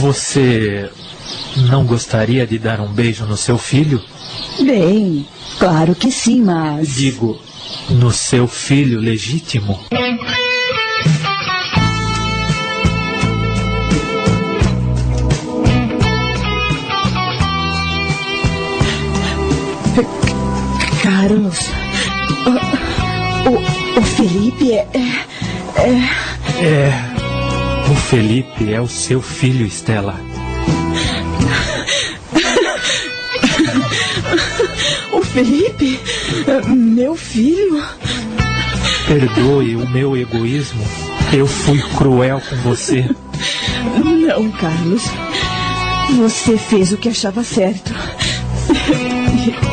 Você não gostaria de dar um beijo no seu filho? Bem, claro que sim, mas. Digo, no seu filho legítimo? Carlos. O, o, o Felipe é. É, é... É. O Felipe é o seu filho, Estela. O Felipe? Meu filho? Perdoe o meu egoísmo. Eu fui cruel com você. Não, Carlos. Você fez o que achava certo.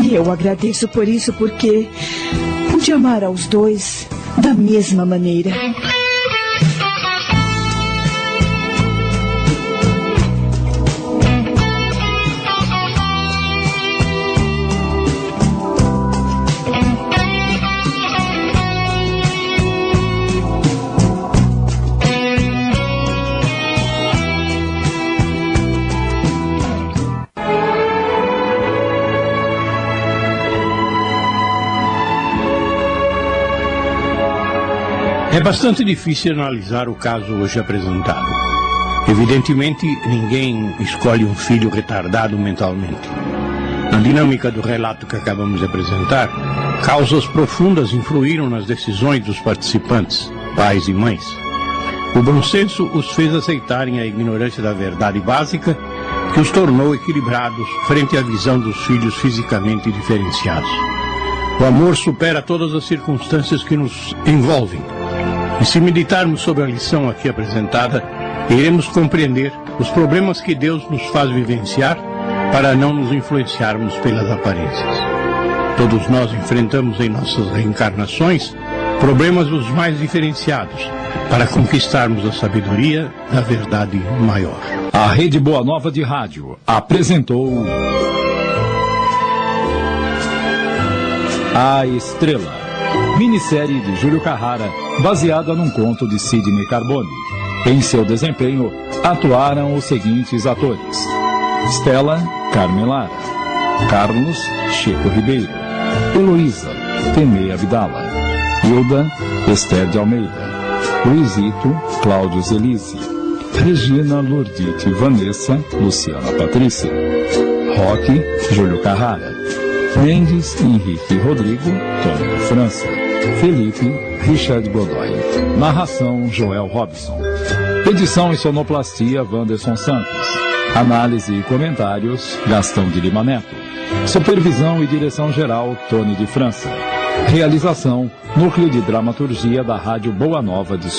E eu agradeço por isso, porque pude amar aos dois da mesma maneira. É bastante difícil analisar o caso hoje apresentado. Evidentemente, ninguém escolhe um filho retardado mentalmente. Na dinâmica do relato que acabamos de apresentar, causas profundas influíram nas decisões dos participantes, pais e mães. O bom senso os fez aceitarem a ignorância da verdade básica que os tornou equilibrados frente à visão dos filhos fisicamente diferenciados. O amor supera todas as circunstâncias que nos envolvem. E se meditarmos sobre a lição aqui apresentada, iremos compreender os problemas que Deus nos faz vivenciar para não nos influenciarmos pelas aparências. Todos nós enfrentamos em nossas reencarnações problemas os mais diferenciados para conquistarmos a sabedoria da verdade maior. A Rede Boa Nova de Rádio apresentou A Estrela, minissérie de Júlio Carrara, baseada num conto de Sidney Carbone. Em seu desempenho, atuaram os seguintes atores: Stella Carmelara, Carlos Chico Ribeiro, Heloísa Temei Abdala, Hilda Esther de Almeida, Luizito Cláudio Zelise, Regina Lurdite Vanessa Luciana Patrícia, Roque Júlio Carrara, Mendes Henrique Rodrigo Tony da França, Felipe Richard Godoy, narração Joel Robson, edição e sonoplastia Wanderson Santos, análise e comentários Gastão de Lima Neto, supervisão e direção geral Tony de França, realização Núcleo de Dramaturgia da Rádio Boa Nova de